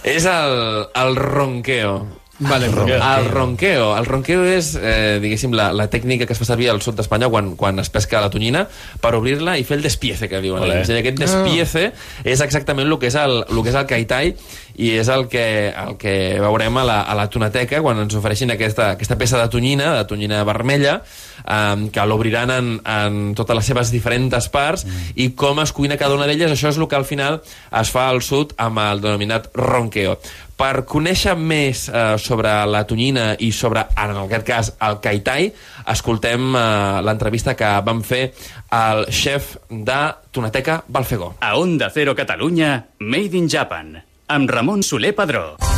És el, el ronqueo. Vale, Ronqueo. El ronqueo. El ronqueo és, eh, diguéssim, la, la tècnica que es fa servir al sud d'Espanya quan, quan es pesca la tonyina per obrir-la i fer el despiece, que diuen Olé. ells. I aquest despiece és exactament el que és el, el, que és el kaitai i és el que, el que veurem a la, a la tonateca quan ens ofereixin aquesta, aquesta peça de tonyina, de tonyina vermella, um, que l'obriran en, en totes les seves diferents parts mm. i com es cuina cada una d'elles, això és el que al final es fa al sud amb el denominat ronqueo. Per conèixer més eh, sobre la tonyina i sobre, en aquest cas, el kaitai, escoltem eh, l'entrevista que vam fer al xef de Tonateca Balfegó. A Onda Cero Catalunya, Made in Japan, amb Ramon Soler Padró.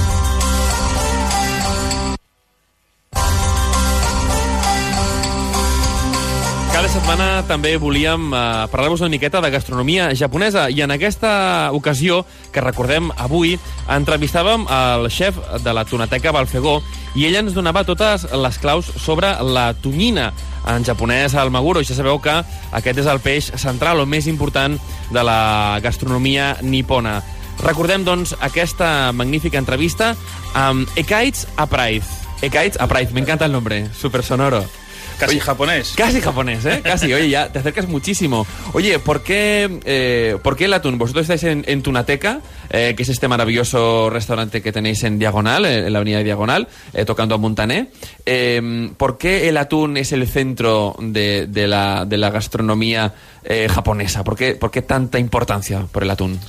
Setmana també volíem eh, parlar-vos una miqueta de gastronomia japonesa i en aquesta ocasió, que recordem avui, entrevistàvem el xef de la Tonateca Balfegó i ell ens donava totes les claus sobre la tonyina, en japonès el maguro. I ja sabeu que aquest és el peix central o més important de la gastronomia nipona. Recordem, doncs, aquesta magnífica entrevista amb Ekaitz Apraiz. Ekaitz Apraiz, me encanta el nombre, super sonoro. Casi Oye, japonés. Casi japonés, ¿eh? Casi. Oye, ya te acercas muchísimo. Oye, ¿por qué, eh, ¿por qué el atún? Vosotros estáis en, en Tunateca, eh, que es este maravilloso restaurante que tenéis en Diagonal, en la avenida Diagonal, eh, tocando a Montané. Eh, ¿Por qué el atún es el centro de, de la, de la gastronomía japonesa? ¿Por qué, ¿Por qué tanta importancia por el atún?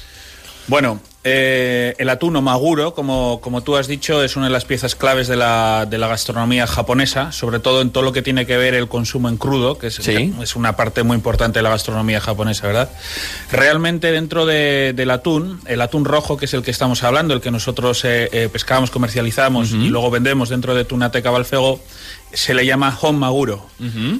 Bueno, eh, el atún o maguro, como, como tú has dicho, es una de las piezas claves de la, de la gastronomía japonesa, sobre todo en todo lo que tiene que ver el consumo en crudo, que es, Sí. es una parte muy importante de la gastronomía japonesa, ¿verdad? Realmente dentro de- del atún, el atún rojo, que es el que estamos hablando, el que nosotros eh, eh, pescamos, comercializamos y luego vendemos dentro de Tunateca Balfego, se le llama Hon Maguro.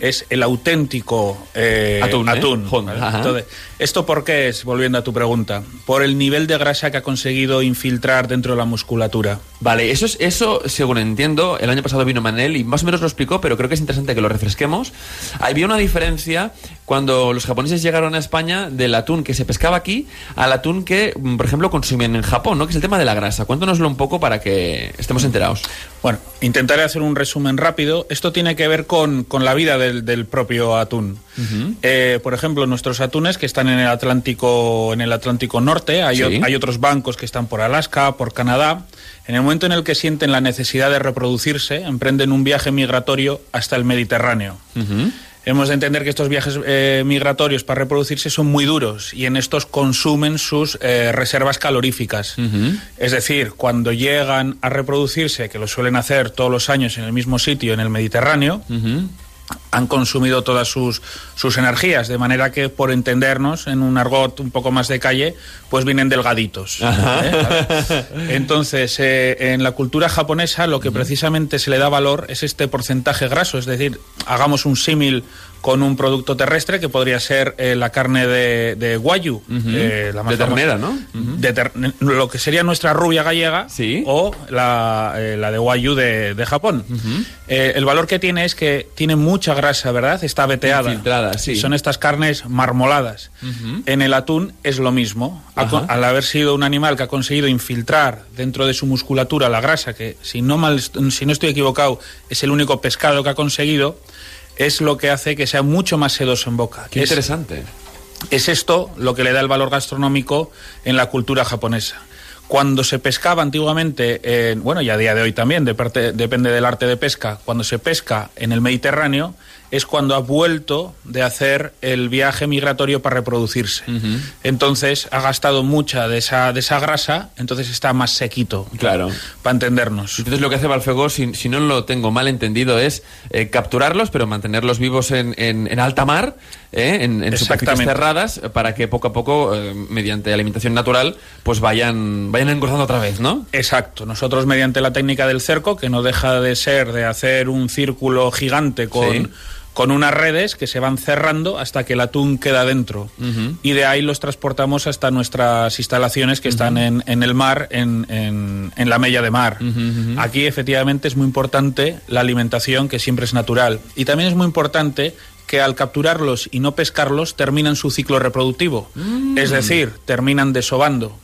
Es el auténtico eh, Atún, ¿eh? atún, Hon, ¿vale? ajá. Entonces, ¿esto por qué es, volviendo a tu pregunta? Por el nivel de grasa que ha conseguido infiltrar dentro de la musculatura. Vale, eso, es, eso, según entiendo, el año pasado vino Manel y más o menos lo explicó, pero creo que es interesante que lo refresquemos. Había una diferencia cuando los japoneses llegaron a España del atún que se pescaba aquí al atún que, mm, por ejemplo, consumían en Japón, ¿no? Que es el tema de la grasa. Cuéntanoslo un poco para que estemos enterados. Bueno, intentaré hacer un resumen rápido. Esto tiene que ver con, con la vida del, del propio atún. Eh, por ejemplo, nuestros atunes que están en el Atlántico, en el Atlántico Norte, hay, o- hay otros bancos que están por Alaska, por Canadá. En el momento en el que sienten la necesidad de reproducirse, emprenden un viaje migratorio hasta el Mediterráneo. Hemos de entender que estos viajes eh, migratorios para reproducirse son muy duros y en estos consumen sus eh, reservas caloríficas. Es decir, cuando llegan a reproducirse, que lo suelen hacer todos los años en el mismo sitio, en el Mediterráneo, han consumido todas sus, sus energías, de manera que, por entendernos, en un argot un poco más de calle, pues vienen delgaditos. ¿eh? Entonces, eh, en la cultura japonesa lo que precisamente se le da valor es este porcentaje graso, es decir, hagamos un símil con un producto terrestre que podría ser eh, la carne de, de guayu, eh, la más De famosa. ternera, ¿no? De ter- lo que sería nuestra rubia gallega o la, eh, la de Wagyu de, de Japón. El valor que tiene es que tiene mucha grasa, ¿verdad? Está veteada. Infiltrada, sí. Son estas carnes marmoladas. En el atún es lo mismo. Al haber sido un animal que ha conseguido infiltrar dentro de su musculatura la grasa, que si no, mal, si no estoy equivocado, es el único pescado que ha conseguido, es lo que hace que sea mucho más sedoso en boca. Qué Es- interesante. es esto lo que le da el valor gastronómico en la cultura japonesa. Cuando se pescaba antiguamente, en- bueno, y a día de hoy también, de parte- depende del arte de pesca, cuando se pesca en el Mediterráneo, es cuando ha vuelto de hacer el viaje migratorio para reproducirse. Entonces ha gastado mucha de esa, de esa grasa, entonces está más sequito. Claro. Para entendernos. Entonces lo que hace Balfego, si, si no lo tengo mal entendido, es eh, capturarlos, pero mantenerlos vivos en, en- en alta mar, eh, en, en superficies cerradas, eh, para que poco a poco, eh, mediante alimentación natural, pues vayan, vayan engordando otra vez, ¿no? Exacto. Nosotros mediante la técnica del cerco, que no deja de ser de hacer un círculo gigante con, Sí. con unas redes que se van cerrando hasta que el atún queda dentro. Y de ahí los transportamos hasta nuestras instalaciones que están en, en el mar, en, en- en la mella de mar. Aquí efectivamente es muy importante la alimentación, que siempre es natural. Y también es muy importante que al capturarlos y no pescarlos terminan su ciclo reproductivo. Es decir, terminan desobando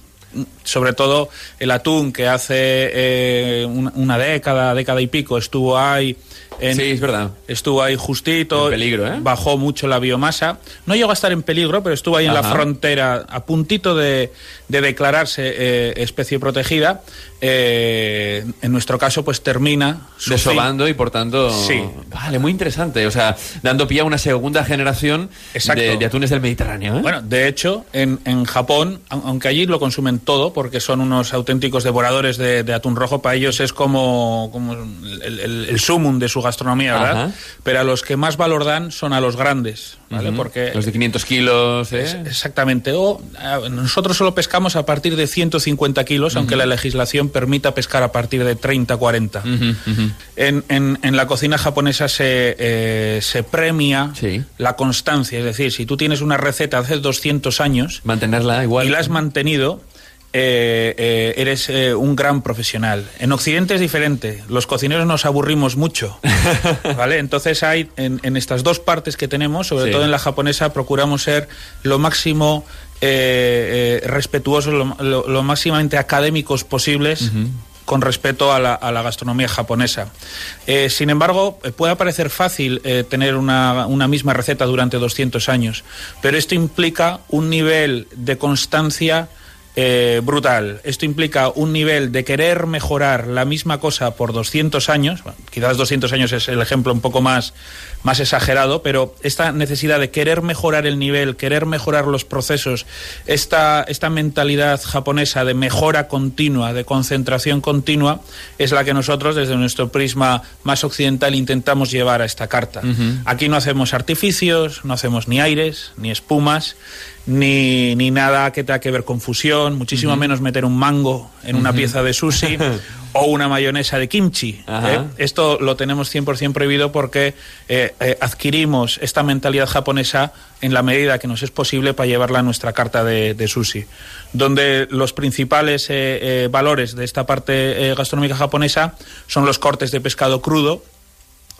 sobre todo el atún que hace eh, una, una década, década y pico estuvo ahí. En, Sí, es verdad. Estuvo ahí justito. En peligro, ¿eh? Bajó mucho la biomasa. No llegó a estar en peligro, pero estuvo ahí en la frontera, a puntito de, de declararse eh, especie protegida. Eh, en nuestro caso, pues termina Desobando y por tanto... Sí. Vale, muy interesante. O sea, dando pie a una segunda generación de, de atunes del Mediterráneo. ¿eh? Bueno, de hecho, en, en Japón, au- aunque allí lo consumen todo, porque son unos auténticos devoradores de, de atún rojo, para ellos es como, como el, el, el sumum de su gastronomía, ¿verdad? Ajá. Pero a los que más valor dan son a los grandes, ¿vale? Porque Los de 500 kilos, ¿eh? es- exactamente. O ah, nosotros solo pescamos a partir de 150 kilos, aunque la legislación permita pescar a partir de 30, 40. Ujú, ujú. En, en- en la cocina japonesa se, eh, se premia la constancia, es decir, si tú tienes una receta hace 200 años Mantenerla igual. y la has mantenido, eh, eh, eres eh, un gran profesional. En Occidente es diferente, los cocineros nos aburrimos mucho, <laughs> ¿vale? Entonces hay, en, en estas dos partes que tenemos, sobre Sí. todo en la japonesa, procuramos ser lo máximo respetuosos, lo, lo- lo máximamente académicos posibles con respeto a la, a la gastronomía japonesa. Sin embargo, puede parecer fácil tener una, una misma receta durante 200 años, pero esto implica un nivel de constancia eh, brutal. Esto implica un nivel de querer mejorar la misma cosa por 200 años. Bueno, quizás 200 años es el ejemplo un poco más, más exagerado, pero esta necesidad de querer mejorar el nivel, querer mejorar los procesos, esta, esta mentalidad japonesa de mejora continua, de concentración continua, es la que nosotros desde nuestro prisma más occidental intentamos llevar a esta carta. Aquí no hacemos artificios, no hacemos ni aires, ni espumas, ni, ni nada que tenga que ver con fusión, muchísimo menos meter un mango en una pieza de sushi, <laughs> o una mayonesa de kimchi. ¿eh? Esto lo tenemos 100% prohibido porque eh, eh, adquirimos esta mentalidad japonesa en la medida que nos es posible para llevarla a nuestra carta de, de sushi, donde los principales valores de esta parte gastronómica japonesa son los cortes de pescado crudo,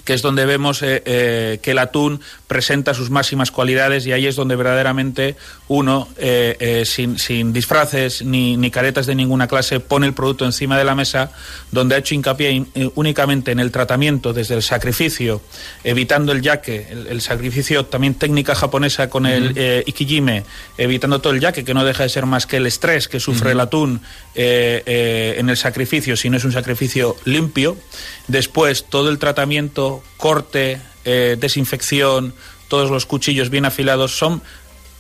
que es donde vemos eh, eh, que el atún presenta sus máximas cualidades y ahí es donde verdaderamente uno, eh, sin, sin disfraces ni, ni caretas de ninguna clase, pone el producto encima de la mesa, donde ha hecho hincapié in- únicamente en el tratamiento desde el sacrificio, evitando el yaque, el, el sacrificio también técnica japonesa con el ikijime, evitando todo el yaque, que no deja de ser más que el estrés que sufre el atún en el sacrificio, si no es un sacrificio limpio. Después, todo el tratamiento, corte, eh, desinfección, todos los cuchillos bien afilados son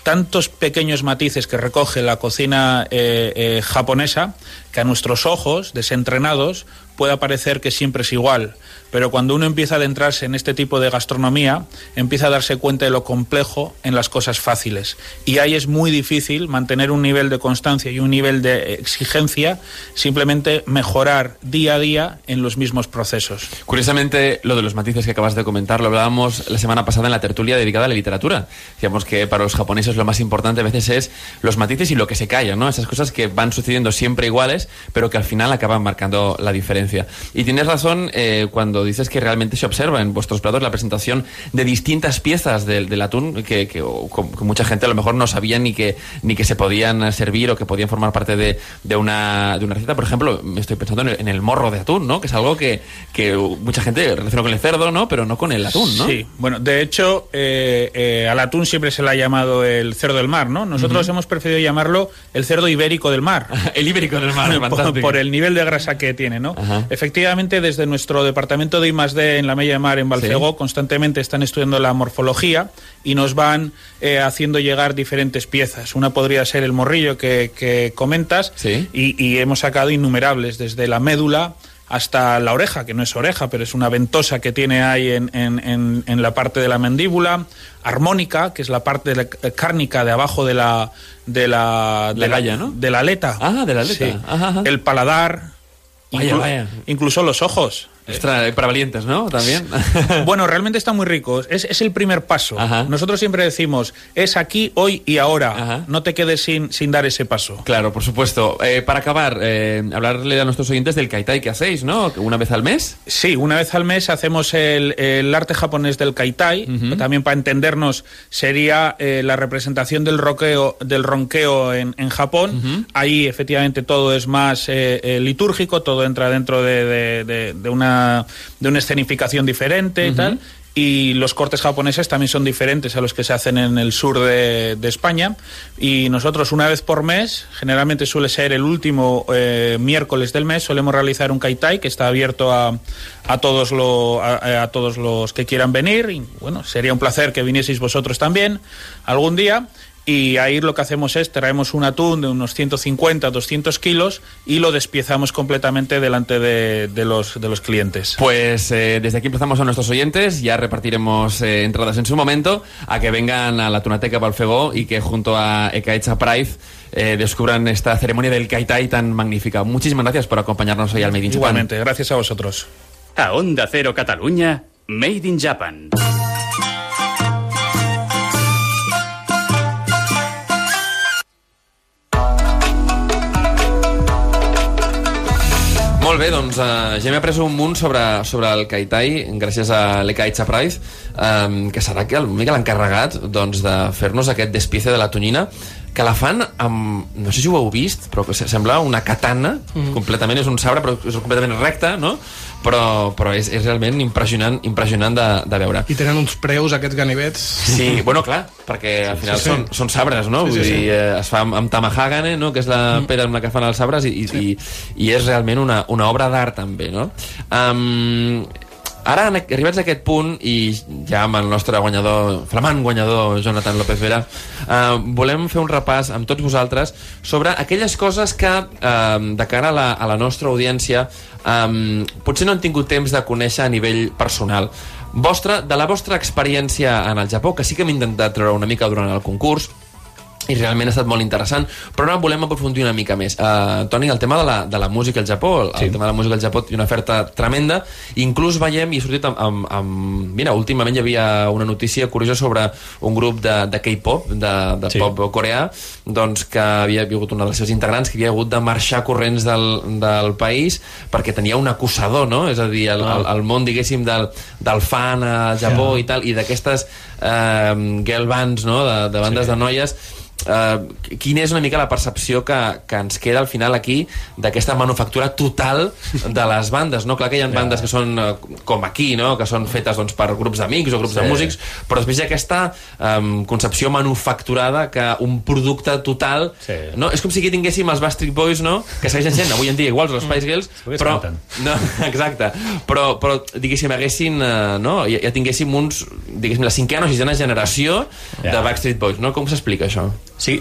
tantos pequeños matices que recoge la cocina eh, eh, japonesa que a nuestros ojos, desentrenados, pueda parecer que siempre es igual. Pero cuando uno empieza a adentrarse en este tipo de gastronomía, empieza a darse cuenta de lo complejo en las cosas fáciles. Y ahí es muy difícil mantener un nivel de constancia y un nivel de exigencia, simplemente mejorar día a día en los mismos procesos. Curiosamente, lo de los matices que acabas de comentar lo hablábamos la semana pasada en la tertulia dedicada a la literatura. Decíamos que para los japoneses lo más importante a veces es los matices y lo que se calla, ¿no? Esas cosas que van sucediendo siempre iguales, pero que al final acaban marcando la diferencia. Y tienes razón eh, cuando dices que realmente se observa en vuestros platos la presentación de distintas piezas del, del atún que, que- o que mucha gente a lo mejor no sabía ni que, ni que se podían servir o que podían formar parte de, de una, de una receta. Por ejemplo, me estoy pensando en el, en el morro de atún, ¿no? Que es algo que, que mucha gente relaciona con el cerdo, ¿no? Pero no con el atún, ¿no? Sí, bueno, de hecho, eh, eh, al atún siempre se le ha llamado el cerdo del mar, ¿no? Nosotros hemos preferido llamarlo el cerdo ibérico del mar. <laughs> el ibérico del mar, <laughs> por, por el nivel de grasa que tiene, ¿no? Efectivamente, desde nuestro departamento de I+D en la Mella de Mar en Balfegó, constantemente están estudiando la morfología y nos van eh, haciendo llegar diferentes piezas. Una podría ser el morrillo que, que comentas y, y hemos sacado innumerables, desde la médula hasta la oreja, que no es oreja, pero es una ventosa que tiene ahí en, en- en- en la parte de la mandíbula, armónica, que es la parte de la c- cárnica de abajo de la de la de La galla, ¿no? de la aleta. Ah, de la aleta. Sí. Ajá, ajá. El paladar, Vaya, inclu- vaya. incluso los ojos. Eh, para valientes, ¿no? También. <laughs> Bueno, realmente está muy rico. Es, es el primer paso. Nosotros siempre decimos, es aquí, hoy y ahora. No te quedes sin, sin dar ese paso. Claro, por supuesto. Eh, para acabar, eh, hablarle a nuestros oyentes del kaitai que hacéis, ¿no? Una vez al mes. Sí, una vez al mes hacemos el, el arte japonés del kaitai. También para entendernos sería eh, la representación del roqueo, del ronqueo en, en Japón. Ahí efectivamente todo es más litúrgico, todo entra dentro de, de- de- de una, de una escenificación diferente y tal. Y los cortes japoneses también son diferentes a los que se hacen en el sur de, de España. Y nosotros una vez por mes, generalmente suele ser el último eh, miércoles del mes, solemos realizar un kaitai que está abierto a, a todos lo- a, a todos los que quieran venir. Y bueno, sería un placer que vinieseis vosotros también algún día. Y ahí lo que hacemos es traemos un atún de unos 150, 200 kilos y lo despiezamos completamente delante de, de los, de los clientes. Pues eh, desde aquí empezamos a nuestros oyentes, ya repartiremos eh, entradas en su momento, a que vengan a la Tunateca Balfegó y que junto a Ekaecha Price eh, descubran esta ceremonia del Kaitai tan magnífica. Muchísimas gracias por acompañarnos hoy al Made in Japan. Igualmente, gracias a vosotros. A Onda Cero Catalunya, Made in Japan. Doncs uh, ja m'he après un munt sobre, sobre el Kaitai gràcies a l'Ekaitza Price um, que serà que el, una mica l'encarregat doncs, de fer-nos aquest despiece de la tonyina que la fan amb, no sé si ho heu vist però que se- sembla una katana Mhm. completament és un sabre però és completament recte no? Però, però és, és realment impressionant, impressionant de, de veure I tenen uns preus, aquests ganivets. Sí, bueno, clar, perquè al final Sí, sí. Són, són sabres, no? Sí, sí, Vull sí. dir, eh, es fa amb, amb tamahagane, no? que és la Mm. pedra amb la que fan els sabres, i, i, i és realment una, una obra d'art, també, no? Um, ara, arribats a aquest punt, i ja amb el nostre guanyador, flamant guanyador, Jonathan López Vera, uh, volem fer un repàs amb tots vosaltres sobre aquelles coses que, um, de cara a la, a la nostra audiència, um, potser no han tingut temps de conèixer a nivell personal. Vostra, de la vostra experiència en el Japó, que sí que hem intentat treure una mica durant el concurs, i realment ha estat molt interessant però ara volem aprofundir una mica més uh, Toni, el tema de la, de la música al Japó el, sí. el tema de la música al Japó té una oferta tremenda inclús veiem, i ha sortit amb, amb, amb mira, últimament hi havia una notícia curiosa sobre un grup de, de K-pop de, de Sí. pop coreà doncs que havia hagut una de les seves integrants que havia hagut de marxar corrents del, del país perquè tenia un acusador, no? És a dir, el, el, el món, diguéssim, del, del fan al Japó Ja. i tal, i d'aquestes eh, girl bands, no?, de, de bandes sí. de noies, eh, quina és una mica la percepció que, que ens queda al final aquí d'aquesta manufactura total de les bandes, no? Clar que hi ha Ja. bandes que són eh, com aquí, no? Que són fetes doncs, per grups d'amics o grups Sí. de músics, però després hi ha aquesta um, concepció manufacturada que un producte total... Sí. No? És com si aquí tinguéssim els Backstreet Boys, no? Que segueixen sent avui en dia iguals els Spice Girls, es però... <laughs> No, exacte. Però, però diguéssim, haguessin, eh, no? Ja, ja tinguéssim uns, diguéssim, la cinquena o sisena generació Ja. de Backstreet Boys, no? Com s'explica això? Sí,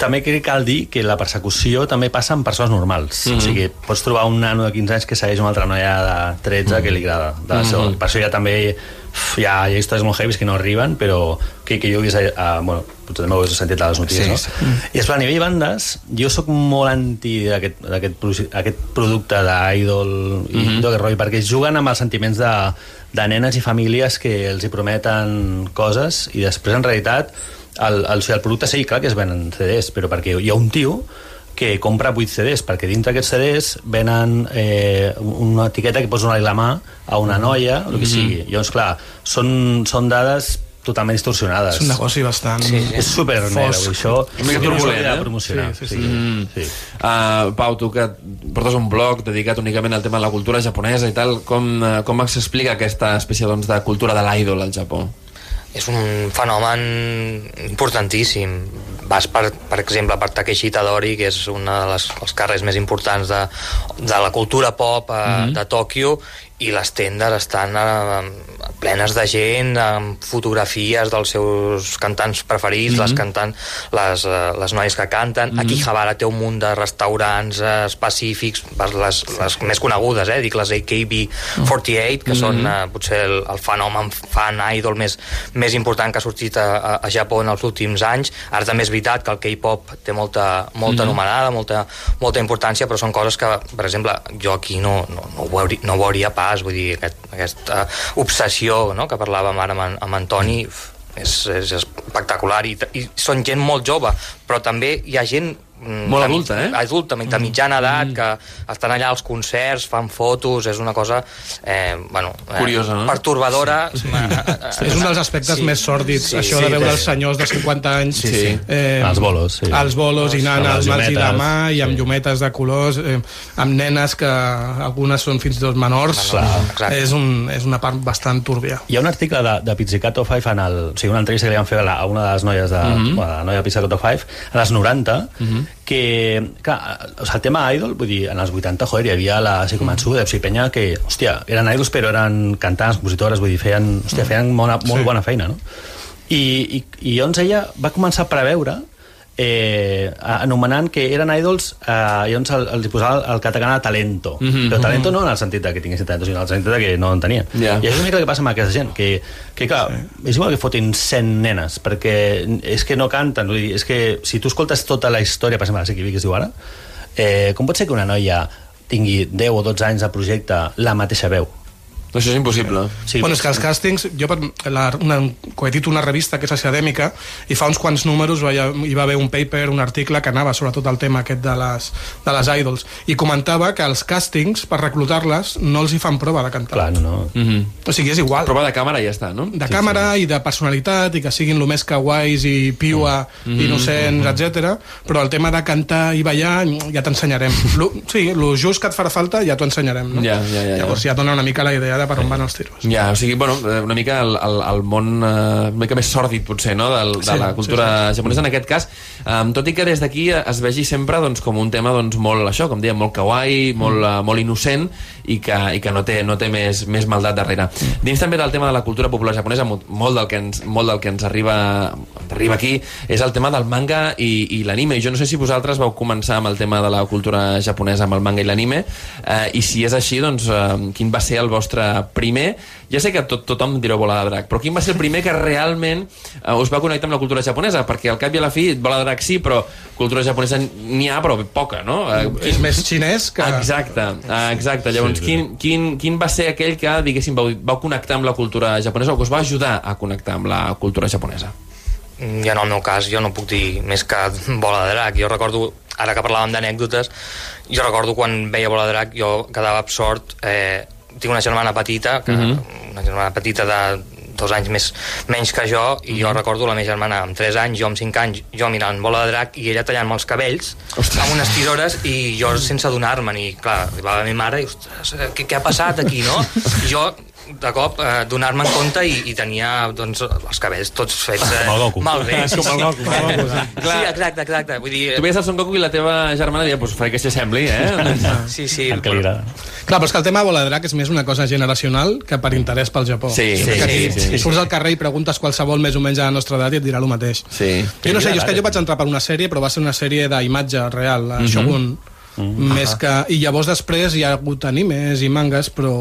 també crec que cal dir que la persecució també passa amb persones normals. Mm Mhm. -hmm. O sigui, pots trobar un nano de 15 anys que segueix una altra noia de 13 que li agrada. De la seva, Mhm. Per això ja també hi ha, hi ha històries molt heavies que no arriben, però que, que jo he vist, a, bueno, potser també ho he sentit a les notícies, Sí, no? I és clar, a nivell bandes, jo sóc molt anti d'aquest aquest producte d'idol i Mhm. tot aquest rotllo, perquè juguen amb els sentiments de, de nenes i famílies que els hi prometen coses i després, en realitat, el, el, el producte sí, clar que es venen CDs, però perquè hi ha un tio que compra 8 CDs, perquè dintre d'aquests CDs venen eh, una etiqueta que posa una la mà a una noia, el que Mhm. sigui. Llavors, clar, són, són dades totalment distorsionades. És un negoci bastant... Sí, sí. És super negre, fosc. això... Una mica turbulent, eh? promocionar. Sí, sí, sí. Mm. sí. Uh, Pau, tu que portes un blog dedicat únicament al tema de la cultura japonesa i tal, com, uh, com s'explica aquesta espècie doncs, de cultura de l'idol al Japó? És un fenomen importantíssim. Vas, per, per exemple, per Takeshi Tadori, que és un dels carrers més importants de, de la cultura pop eh, Mhm. de Tòquio, i les tendes estan eh, plenes de gent amb fotografies dels seus cantants preferits, Mhm. les cantant les, eh, les noies que canten Mhm. Akihabara té un munt de restaurants eh, específics les, les, les més conegudes eh? dic les AKB48 que Mhm. són eh, potser el, el fenomen fan idol més, més important que ha sortit a, a, a Japó en els últims anys ara també és veritat que el K-pop té molta, molta Mhm. anomenada, molta, molta importància però són coses que, per exemple jo aquí no, no, no, ho, veuria, no ho veuria pas vull dir, aquest, aquesta obsessió no? que parlàvem ara amb, amb Antoni és, és espectacular I, i són gent molt jove però també hi ha gent Molt de mi- adulta, eh? adulta, de mitjana edat que estan allà als concerts, fan fotos és una cosa eh, bueno, eh, Curiosa, no? pertorbadora sí. <laughs> És un dels aspectes més sòrdids, Sí, això sí, de veure sí. els senyors de 50 anys Sí, sí. Eh, Els bolos, sí. els bolos i anant als mals i de mà i amb sí. llumetes de colors eh, amb nenes que algunes són fins i tot menors Clar. és, un, és una part bastant túrbia Hi ha un article de, de Pizzicato 5 en el, o sigui, una entrevista que li van fer a, la, a una de les noies de, mm. -hmm. bueno, la noia de Pizzicato 5 a les 90 Mhm. Que, clar, o sigui, el tema idol vull dir, en els 80, joder, hi havia la Sikomatsu de Psi Penya que, hòstia, eren idols però eren cantants, compositores, vull dir, feien, hòstia, feien bona, molt Sí. bona feina, no? I, i, i llavors ella va començar a preveure eh, anomenant que eren idols eh, llavors el, els hi posava el, el català de talento Mhm. però talento no en el sentit de que tinguessin talento sinó en el sentit de que no en tenien Ja. i això és una mica el que passa amb aquesta gent que, que clar, sí. és igual que fotin 100 nenes perquè és que no canten vull dir, és que si tu escoltes tota la història per exemple, la Siki que es diu ara eh, com pot ser que una noia tingui 10 o 12 anys de projecte la mateixa veu Això és impossible. Sí, bueno, és que els càstings, jo per la, una, quan he dit una revista que és acadèmica i fa uns quants números hi, hi va haver un paper, un article que anava sobretot al tema aquest de les, de les idols i comentava que els càstings per reclutar-les no els hi fan prova de cantar clar, no, no. Mm -hmm. o sigui, és igual Prova de càmera i ja està, no? de càmera sí. i de personalitat i que siguin el més kawais i piua, mm. innocents, mm. etc. Però el tema de cantar i ballar ja t'ensenyarem. Lo- Sí, el just que et farà falta ja t'ho ensenyarem. No? Ja, ja, ja, ja. Llavors ja dona una mica la idea de per on van els tiros. Ja, o sigui, bueno, eh, una mica el, el, el món eh, una mica més sòrdid, potser, no?, del, de Sí, la cultura sí, japonesa en aquest cas, um, tot i que des d'aquí es vegi sempre doncs, com un tema doncs, molt, això, com dèiem, molt kawaii, molt, uh, molt innocent i que, i que no té, no té més, més maldat darrere. Dins també del tema de la cultura popular japonesa, mo- molt del que ens, molt del que ens arriba arriba aquí és el tema del manga i, i l'anime. Jo no sé si vosaltres vau començar amb el tema de la cultura japonesa, amb el manga i l'anime, eh, i si és així, doncs, eh, quin va ser el vostre primer? Ja sé que tot, tothom direu Bola de Drac, però quin va ser el primer que realment eh, us va connectar amb la cultura japonesa? Perquè al cap i a la fi, Bola de Drac sí, però cultura japonesa n'hi ha, però poca, no? Eh, És més xinès que... Exacte, eh, exacte. Llavors, Sí, sí. quin, quin, quin va ser aquell que, diguéssim, vau, vau connectar amb la cultura japonesa o que us va ajudar a connectar amb la cultura japonesa? Mm, I en el meu cas jo no puc dir més que Bola de Drac. Jo recordo, ara que parlàvem d'anècdotes, jo recordo quan veia Bola de Drac jo quedava absort. Eh, tinc una germana petita, que, Mhm. una germana petita de dos anys més, menys que jo, i jo recordo la meva germana amb 3 anys, jo amb 5 anys, jo mirant Bola de Drac i ella tallant-me els cabells Ostres. amb unes tisores i jo sense adonar-me'n i clar, arribava la meva mare i ostres, què, què ha passat aquí, no? <laughs> I jo de cop eh, donar-me en compte i, i tenia doncs, els cabells tots fets eh, Com el Goku. malbé. Sí, Com el Goku, com el Goku, sí. exacte, exacte. Vull dir, Tu veies el Son Goku i la teva germana deia, pues faré que s'assembli, eh? Sí, sí. El que li agrada. Clar, però és que el tema Bola de Drac és més una cosa generacional que per interès pel Japó. Sí, sí, sí, sí, sí. Surts al carrer i preguntes qualsevol més o menys a la nostra edat i et dirà el mateix. Sí. Jo no sé, jo és que jo vaig entrar per una sèrie, però va ser una sèrie d'imatge real, la Mhm. Shogun. Mhm. Més que... I llavors després hi ha hagut animes i mangas, però...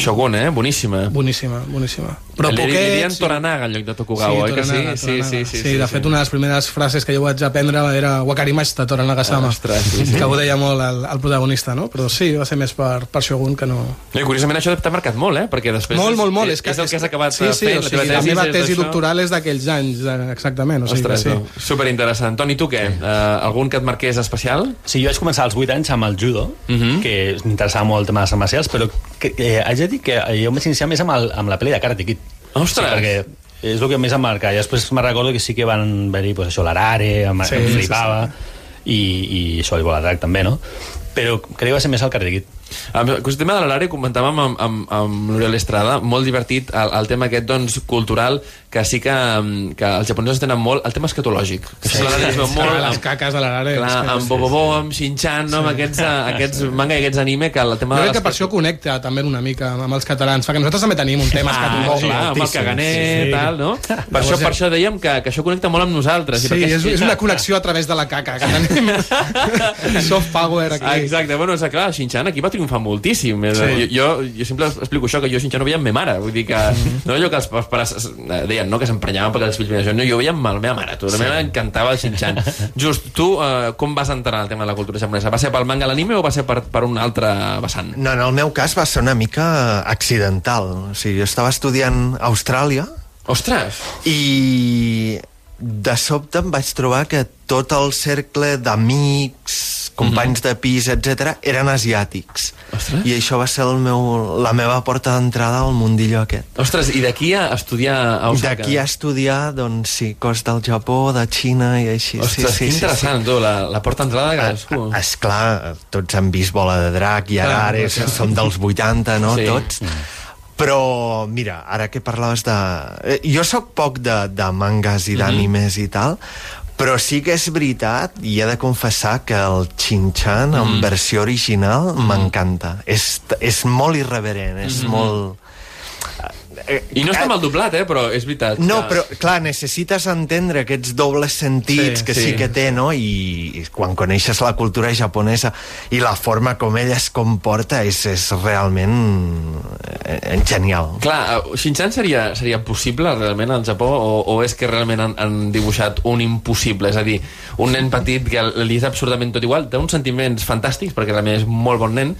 Shogun, eh? Boníssima. Boníssima, boníssima. Però Li, li poquets... diuen Toranaga en lloc de Tokugawa, oi que sí? Toranaga, Sí, Toranaga. sí, sí, sí, de fet, una de les primeres frases que jo vaig aprendre era Wakarimashita Toranaga-sama, Ostres, sí, sí. que ho deia molt el, el protagonista, no? Però sí, va ser més per, per Shogun que no... No, I curiosament això t'ha marcat molt, eh? Perquè després molt, és, molt, molt. És, és el que has acabat sí, sí, fent, o sigui, la la teva meva és tesi doctoral és d'aquells anys, eh, exactament. O sigui Ostres, sí. no. superinteressant. Toni, tu què? Uh, algun que et marqués especial? Sí, jo vaig començar als 8 anys amb el judo, Mhm. uh -huh. que m'interessava molt el tema de les marcials, però que, que, haig de dir que jo em vaig iniciar més amb, el, amb la pel·li de Karate Kid. Ostres! Sí, perquè és el que més em marca. I després me'n recordo que sí que van haver-hi pues, això, l'Arare, em, Sí, em sí, flipava, I, i això, el Bola de Drac també, no? Però crec que va ser més el Kid. Amb el tema de l'Arare comentàvem amb, amb, amb l'Oriol Estrada, molt divertit el, el tema aquest doncs, cultural, que sí que, que els japonesos tenen molt, el tema escatològic. Que sí, l'Arare es veu sí, molt... les caques de l'Arare. Clar, amb Bobobo, amb Shin-Chan, no? amb aquests, eh, <laughs> aquests manga i aquests anime, que el tema Jo crec que per això connecta també una mica amb els catalans, perquè nosaltres també tenim un tema Ah, escatològic. clar, amb el caganer, tal, no? Per Llavors, això, per això dèiem que, que això connecta molt amb nosaltres. Sí, és, és una connexió a través de la caca que tenim. <laughs> Soft power aquí. Exacte, bueno, és clar, Shin-Chan aquí va triomfar moltíssim. Sí. Sí. Jo, jo, jo sempre explico això, que jo Shin-Chan no veia amb ma mare. Vull dir que no allò que els, els pares eh, deien, no?, que s'emprenyaven perquè els fills veien això. No, jo ho veia amb la meva mare. Tu, la meva mare encantava el Shin-Chan. <laughs> Just, tu, eh, com vas entrar en el tema de la cultura japonesa? Va ser pel manga a l'anime o va ser per, per un altre vessant? No, en el meu cas va ser una mica accidental. O sigui, jo estava estudiant a Austràlia Ostres! i de sobte em vaig trobar que tot el cercle d'amics, companys de pis, etc eren asiàtics. Ostres. I això va ser el meu, la meva porta d'entrada al mundillo aquest. Ostres, i d'aquí a estudiar a Osaka? D'aquí a estudiar, doncs sí, cos del Japó, de Xina i així. Ostres, sí, que sí, interessant, tu, la, la porta d'entrada de cadascú. Sí. Esclar, tots han vist Bola de Drac i Clar, Arare, clar. som dels 80, no?, Sí. tots. Però, mira, ara que parlaves de... eh, Jo sóc poc de, de mangas i d'animes i tal, però sí que és veritat, i he de confessar que el Chin-Chan en Mhm. versió original m'encanta. És, és molt irreverent, és Mhm. molt... Eh, I no està mal doblat, eh, però és veritat. No, que- però, clar, necessites entendre aquests dobles sentits Sí, que sí. sí. que té, no? I, I quan coneixes la cultura japonesa i la forma com ella es comporta és, és realment eh, genial. Clar, eh, Shin-Chan seria, seria possible realment al Japó o, o és que realment han, han dibuixat un impossible? És a dir, un nen petit que li és absurdament tot igual, té uns sentiments fantàstics perquè realment és molt bon nen,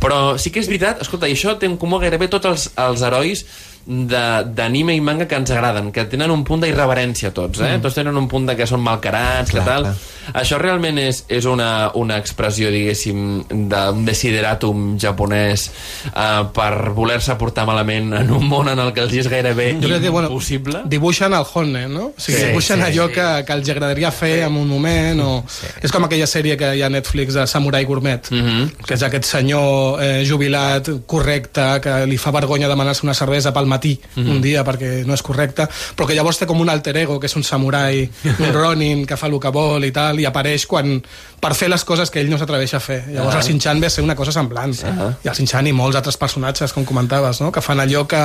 però sí que és veritat, escolta, i això té en comú gairebé tots els, els herois d'anime i manga que ens agraden, que tenen un punt d'irreverència tots, eh? Mm. Tots tenen un punt de que són malcarats, Clar, que tal. clar. Això realment és, és una, una expressió, diguéssim, d'un desideratum japonès eh, per voler-se portar malament en un món en el que els és gairebé crec que, bueno, impossible. dibuixen el honne, no? O sigui, Sí, dibuixen sí, allò sí. que, que els agradaria fer en un moment, o... És com aquella sèrie que hi ha a Netflix de Samurai Gourmet, Mhm. que és aquest senyor eh, jubilat, correcte, que li fa vergonya demanar-se una cervesa pel matí Mhm. un dia perquè no és correcte, però que llavors té com un alter ego, que és un samurai, un <laughs> ronin que fa el que vol i tal, i apareix quan per fer les coses que ell no s'atreveix a fer. Llavors Ah. el Shin-Chan ve a ser una cosa semblant. I el Shin-Chan i molts altres personatges, com comentaves, no? que fan allò que,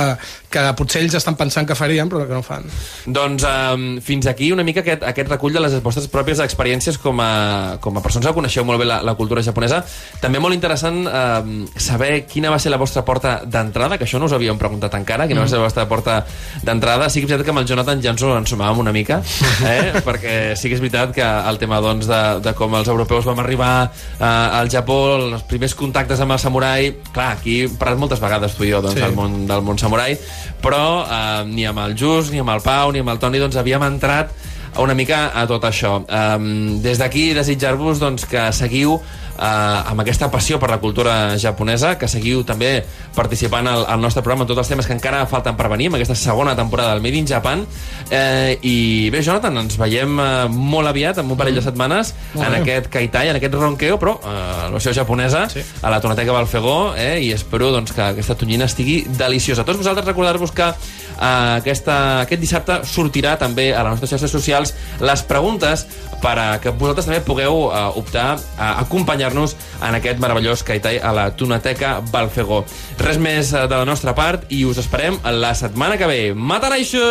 que potser ells estan pensant que farien, però que no fan. Doncs um, fins aquí una mica aquest, aquest recull de les vostres pròpies experiències com a, com a persones que coneixeu molt bé la, la cultura japonesa. També molt interessant um, saber quina va ser la vostra porta d'entrada, que això no us havíem preguntat encara, quina Va ser la vostra porta d'entrada. Sí que és veritat que amb el Jonathan ja ens ho ensumàvem una mica, eh? <laughs> perquè sí que és veritat que el tema doncs, de, de com els europeus vam arribar uh, al Japó, els primers contactes amb el samurai, clar, aquí hem parlat moltes vegades tu i jo doncs, Sí. del, món, del món samurai, però uh, ni amb el Just, ni amb el Pau, ni amb el Toni doncs, havíem entrat una mica a tot això. Um, des d'aquí desitjar-vos doncs, que seguiu uh, amb aquesta passió per la cultura japonesa, que seguiu també participant al, al nostre programa en tots els temes que encara falten per venir, amb aquesta segona temporada del Made in Japan. Eh, I bé, Jonathan, ens veiem uh, molt aviat, en un parell de setmanes, Molt en aquest Kaitai, en aquest Ronkeo, però uh, la versió japonesa, sí. a la Tonateca Balfegó, eh, i espero doncs, que aquesta tonyina estigui deliciosa. A tots vosaltres recordar-vos que uh, aquesta, aquest dissabte sortirà també a les nostres xarxes socials les preguntes per a que vosaltres també pugueu uh, optar a acompanyar-nos en aquest meravellós Kaitai a la Tonateca Balfegó. Res més eh, de la nostra part i us esperem la setmana que ve. Mataraixo!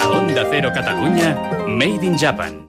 A Onda Cero Catalunya, Made in Japan.